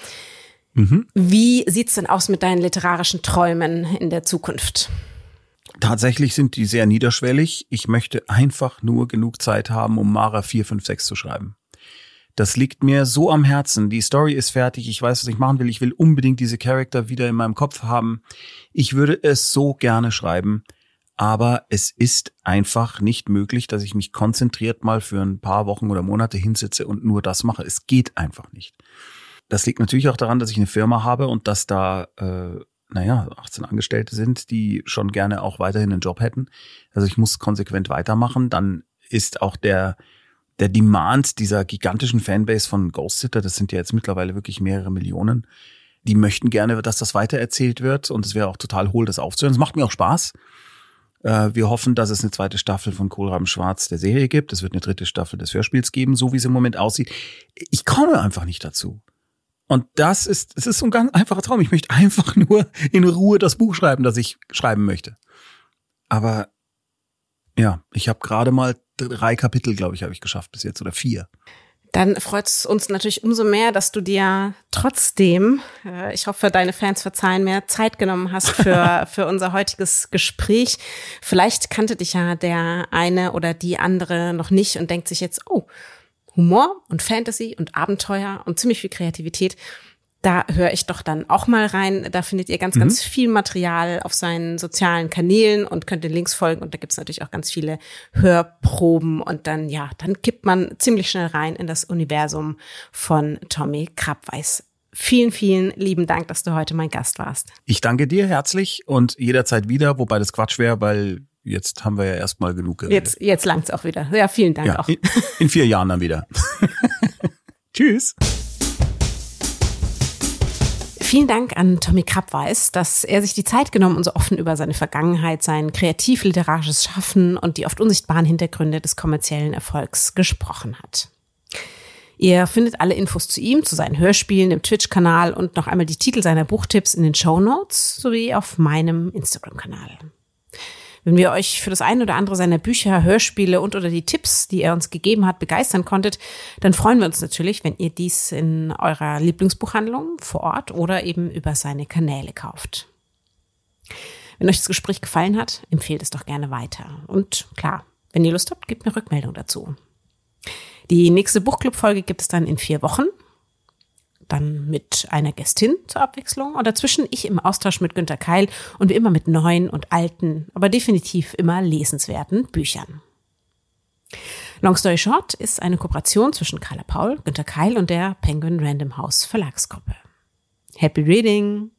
Mhm. Wie sieht's denn aus mit deinen literarischen Träumen in der Zukunft? Tatsächlich sind die sehr niederschwellig. Ich möchte einfach nur genug Zeit haben, um Mara 4, 5, 6 zu schreiben. Das liegt mir so am Herzen. Die Story ist fertig. Ich weiß, was ich machen will. Ich will unbedingt diese Charakter wieder in meinem Kopf haben. Ich würde es so gerne schreiben aber es ist einfach nicht möglich, dass ich mich konzentriert mal für ein paar Wochen oder Monate hinsitze und nur das mache. Es geht einfach nicht. Das liegt natürlich auch daran, dass ich eine Firma habe und dass da, äh, naja, 18 Angestellte sind, die schon gerne auch weiterhin einen Job hätten. Also ich muss konsequent weitermachen. Dann ist auch der, der Demand dieser gigantischen Fanbase von Ghost Sitter, das sind ja jetzt mittlerweile wirklich mehrere Millionen, die möchten gerne, dass das weitererzählt wird und es wäre auch total hohl, das aufzuhören. Es macht mir auch Spaß. Äh, wir hoffen, dass es eine zweite Staffel von Kohlraben Schwarz der Serie gibt. Es wird eine dritte Staffel des Hörspiels geben, so wie es im Moment aussieht. Ich komme einfach nicht dazu. Und das ist, es ist so ein ganz einfacher Traum. Ich möchte einfach [laughs] nur in Ruhe das Buch schreiben, das ich schreiben möchte. Aber ja, ich habe gerade mal drei Kapitel, glaube ich, habe ich geschafft bis jetzt oder vier dann freut es uns natürlich umso mehr, dass du dir trotzdem, äh, ich hoffe, deine Fans verzeihen mir, Zeit genommen hast für, [laughs] für unser heutiges Gespräch. Vielleicht kannte dich ja der eine oder die andere noch nicht und denkt sich jetzt, oh, Humor und Fantasy und Abenteuer und ziemlich viel Kreativität da höre ich doch dann auch mal rein. Da findet ihr ganz, mhm. ganz viel Material auf seinen sozialen Kanälen und könnt den Links folgen. Und da gibt's natürlich auch ganz viele Hörproben. Und dann, ja, dann kippt man ziemlich schnell rein in das Universum von Tommy Krabweis. Vielen, vielen lieben Dank, dass du heute mein Gast warst. Ich danke dir herzlich und jederzeit wieder, wobei das Quatsch wäre, weil jetzt haben wir ja erstmal genug geredet. Jetzt, jetzt langt's auch wieder. Ja, vielen Dank ja, auch. In, in vier Jahren dann wieder. [laughs] [laughs] Tschüss. Vielen Dank an Tommy Krabweis, dass er sich die Zeit genommen und so offen über seine Vergangenheit, sein kreativ-literarisches Schaffen und die oft unsichtbaren Hintergründe des kommerziellen Erfolgs gesprochen hat. Ihr findet alle Infos zu ihm, zu seinen Hörspielen im Twitch-Kanal und noch einmal die Titel seiner Buchtipps in den Show Notes sowie auf meinem Instagram-Kanal. Wenn wir euch für das ein oder andere seiner Bücher, Hörspiele und oder die Tipps, die er uns gegeben hat, begeistern konntet, dann freuen wir uns natürlich, wenn ihr dies in eurer Lieblingsbuchhandlung vor Ort oder eben über seine Kanäle kauft. Wenn euch das Gespräch gefallen hat, empfehlt es doch gerne weiter. Und klar, wenn ihr Lust habt, gebt mir Rückmeldung dazu. Die nächste Buchclub-Folge gibt es dann in vier Wochen dann mit einer Gästin zur Abwechslung und dazwischen ich im Austausch mit Günter Keil und wie immer mit neuen und alten, aber definitiv immer lesenswerten Büchern. Long Story Short ist eine Kooperation zwischen Carla Paul, Günter Keil und der Penguin Random House Verlagsgruppe. Happy Reading!